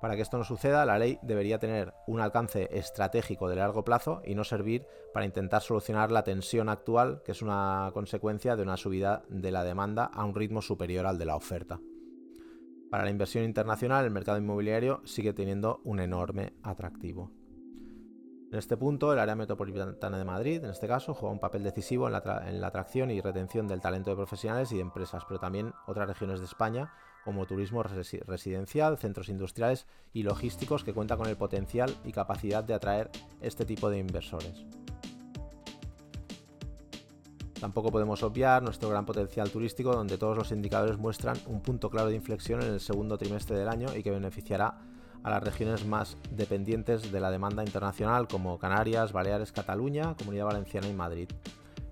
[SPEAKER 1] Para que esto no suceda, la ley debería tener un alcance estratégico de largo plazo y no servir para intentar solucionar la tensión actual, que es una consecuencia de una subida de la demanda a un ritmo superior al de la oferta. Para la inversión internacional, el mercado inmobiliario sigue teniendo un enorme atractivo. En este punto, el área metropolitana de Madrid, en este caso, juega un papel decisivo en la, atracción y retención del talento de profesionales y de empresas, pero también otras regiones de España, como turismo residencial, centros industriales y logísticos que cuentan con el potencial y capacidad de atraer este tipo de inversores. Tampoco podemos obviar nuestro gran potencial turístico, donde todos los indicadores muestran un punto claro de inflexión en el segundo trimestre del año y que beneficiará a las regiones más dependientes de la demanda internacional como Canarias, Baleares, Cataluña, Comunidad Valenciana y Madrid.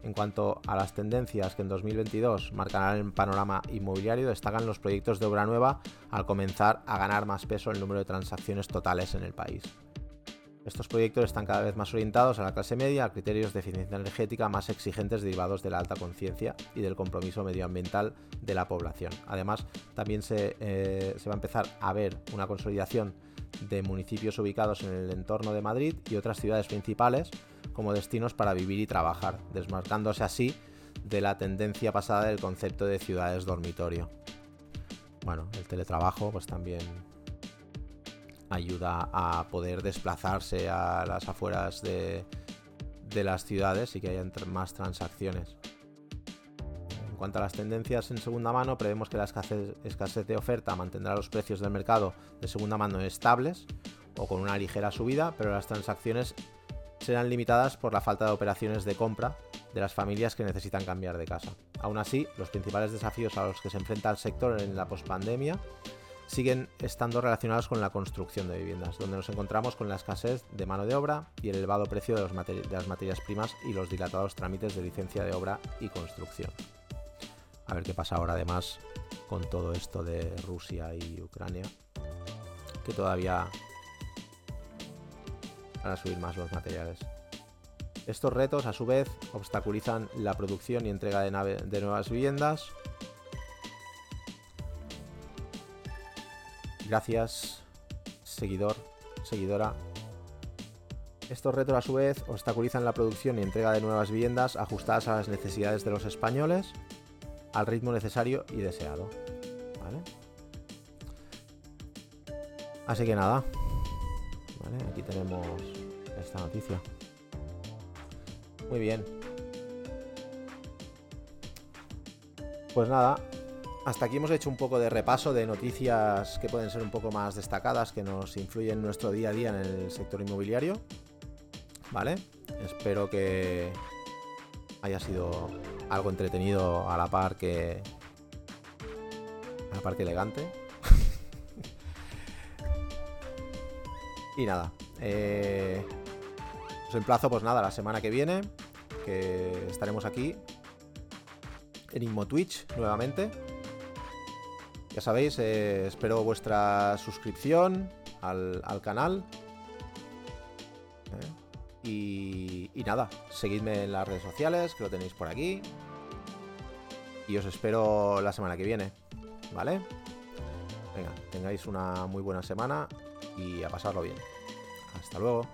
[SPEAKER 1] En cuanto a las tendencias que en 2022 marcarán el panorama inmobiliario, destacan los proyectos de obra nueva al comenzar a ganar más peso el número de transacciones totales en el país. Estos proyectos están cada vez más orientados a la clase media, a criterios de eficiencia energética más exigentes derivados de la alta conciencia y del compromiso medioambiental de la población. Además, también se, eh, se va a empezar a ver una consolidación de municipios ubicados en el entorno de Madrid y otras ciudades principales como destinos para vivir y trabajar, desmarcándose así de la tendencia pasada del concepto de ciudades dormitorio. Bueno, el teletrabajo pues también ayuda a poder desplazarse a las afueras de, de las ciudades y que haya más transacciones. En cuanto a las tendencias en segunda mano, prevemos que la escasez, de oferta mantendrá los precios del mercado de segunda mano estables o con una ligera subida, pero las transacciones serán limitadas por la falta de operaciones de compra de las familias que necesitan cambiar de casa. Aún así, los principales desafíos a los que se enfrenta el sector en la pospandemia siguen estando relacionados con la construcción de viviendas, donde nos encontramos con la escasez de mano de obra y el elevado precio de, de las materias primas y los dilatados trámites de licencia de obra y construcción. A ver qué pasa ahora además con todo esto de Rusia y Ucrania. Que todavía van a subir más los materiales. Estos retos, a su vez, obstaculizan la producción y entrega de, de nuevas viviendas. Gracias, seguidor, seguidora. Estos retos, a su vez, obstaculizan la producción y entrega de nuevas viviendas ajustadas a las necesidades de los españoles al ritmo necesario y deseado. Así que nada. Aquí tenemos esta noticia. Muy bien. Pues nada, hasta aquí hemos hecho un poco de repaso de noticias que pueden ser un poco más destacadas, que nos influyen en nuestro día a día en el sector inmobiliario. ¿Vale? Espero que haya sido algo entretenido a la par que. a la par que elegante. <laughs> y nada. Eh, os emplazo, pues nada, la semana que viene. Que estaremos aquí. En Inmo Twitch nuevamente. Ya sabéis, eh, espero vuestra suscripción al, canal. Eh, y, nada, seguidme en las redes sociales, que lo tenéis por aquí. Y os espero la semana que viene. ¿Vale? Venga, tengáis una muy buena semana y a pasarlo bien. Hasta luego.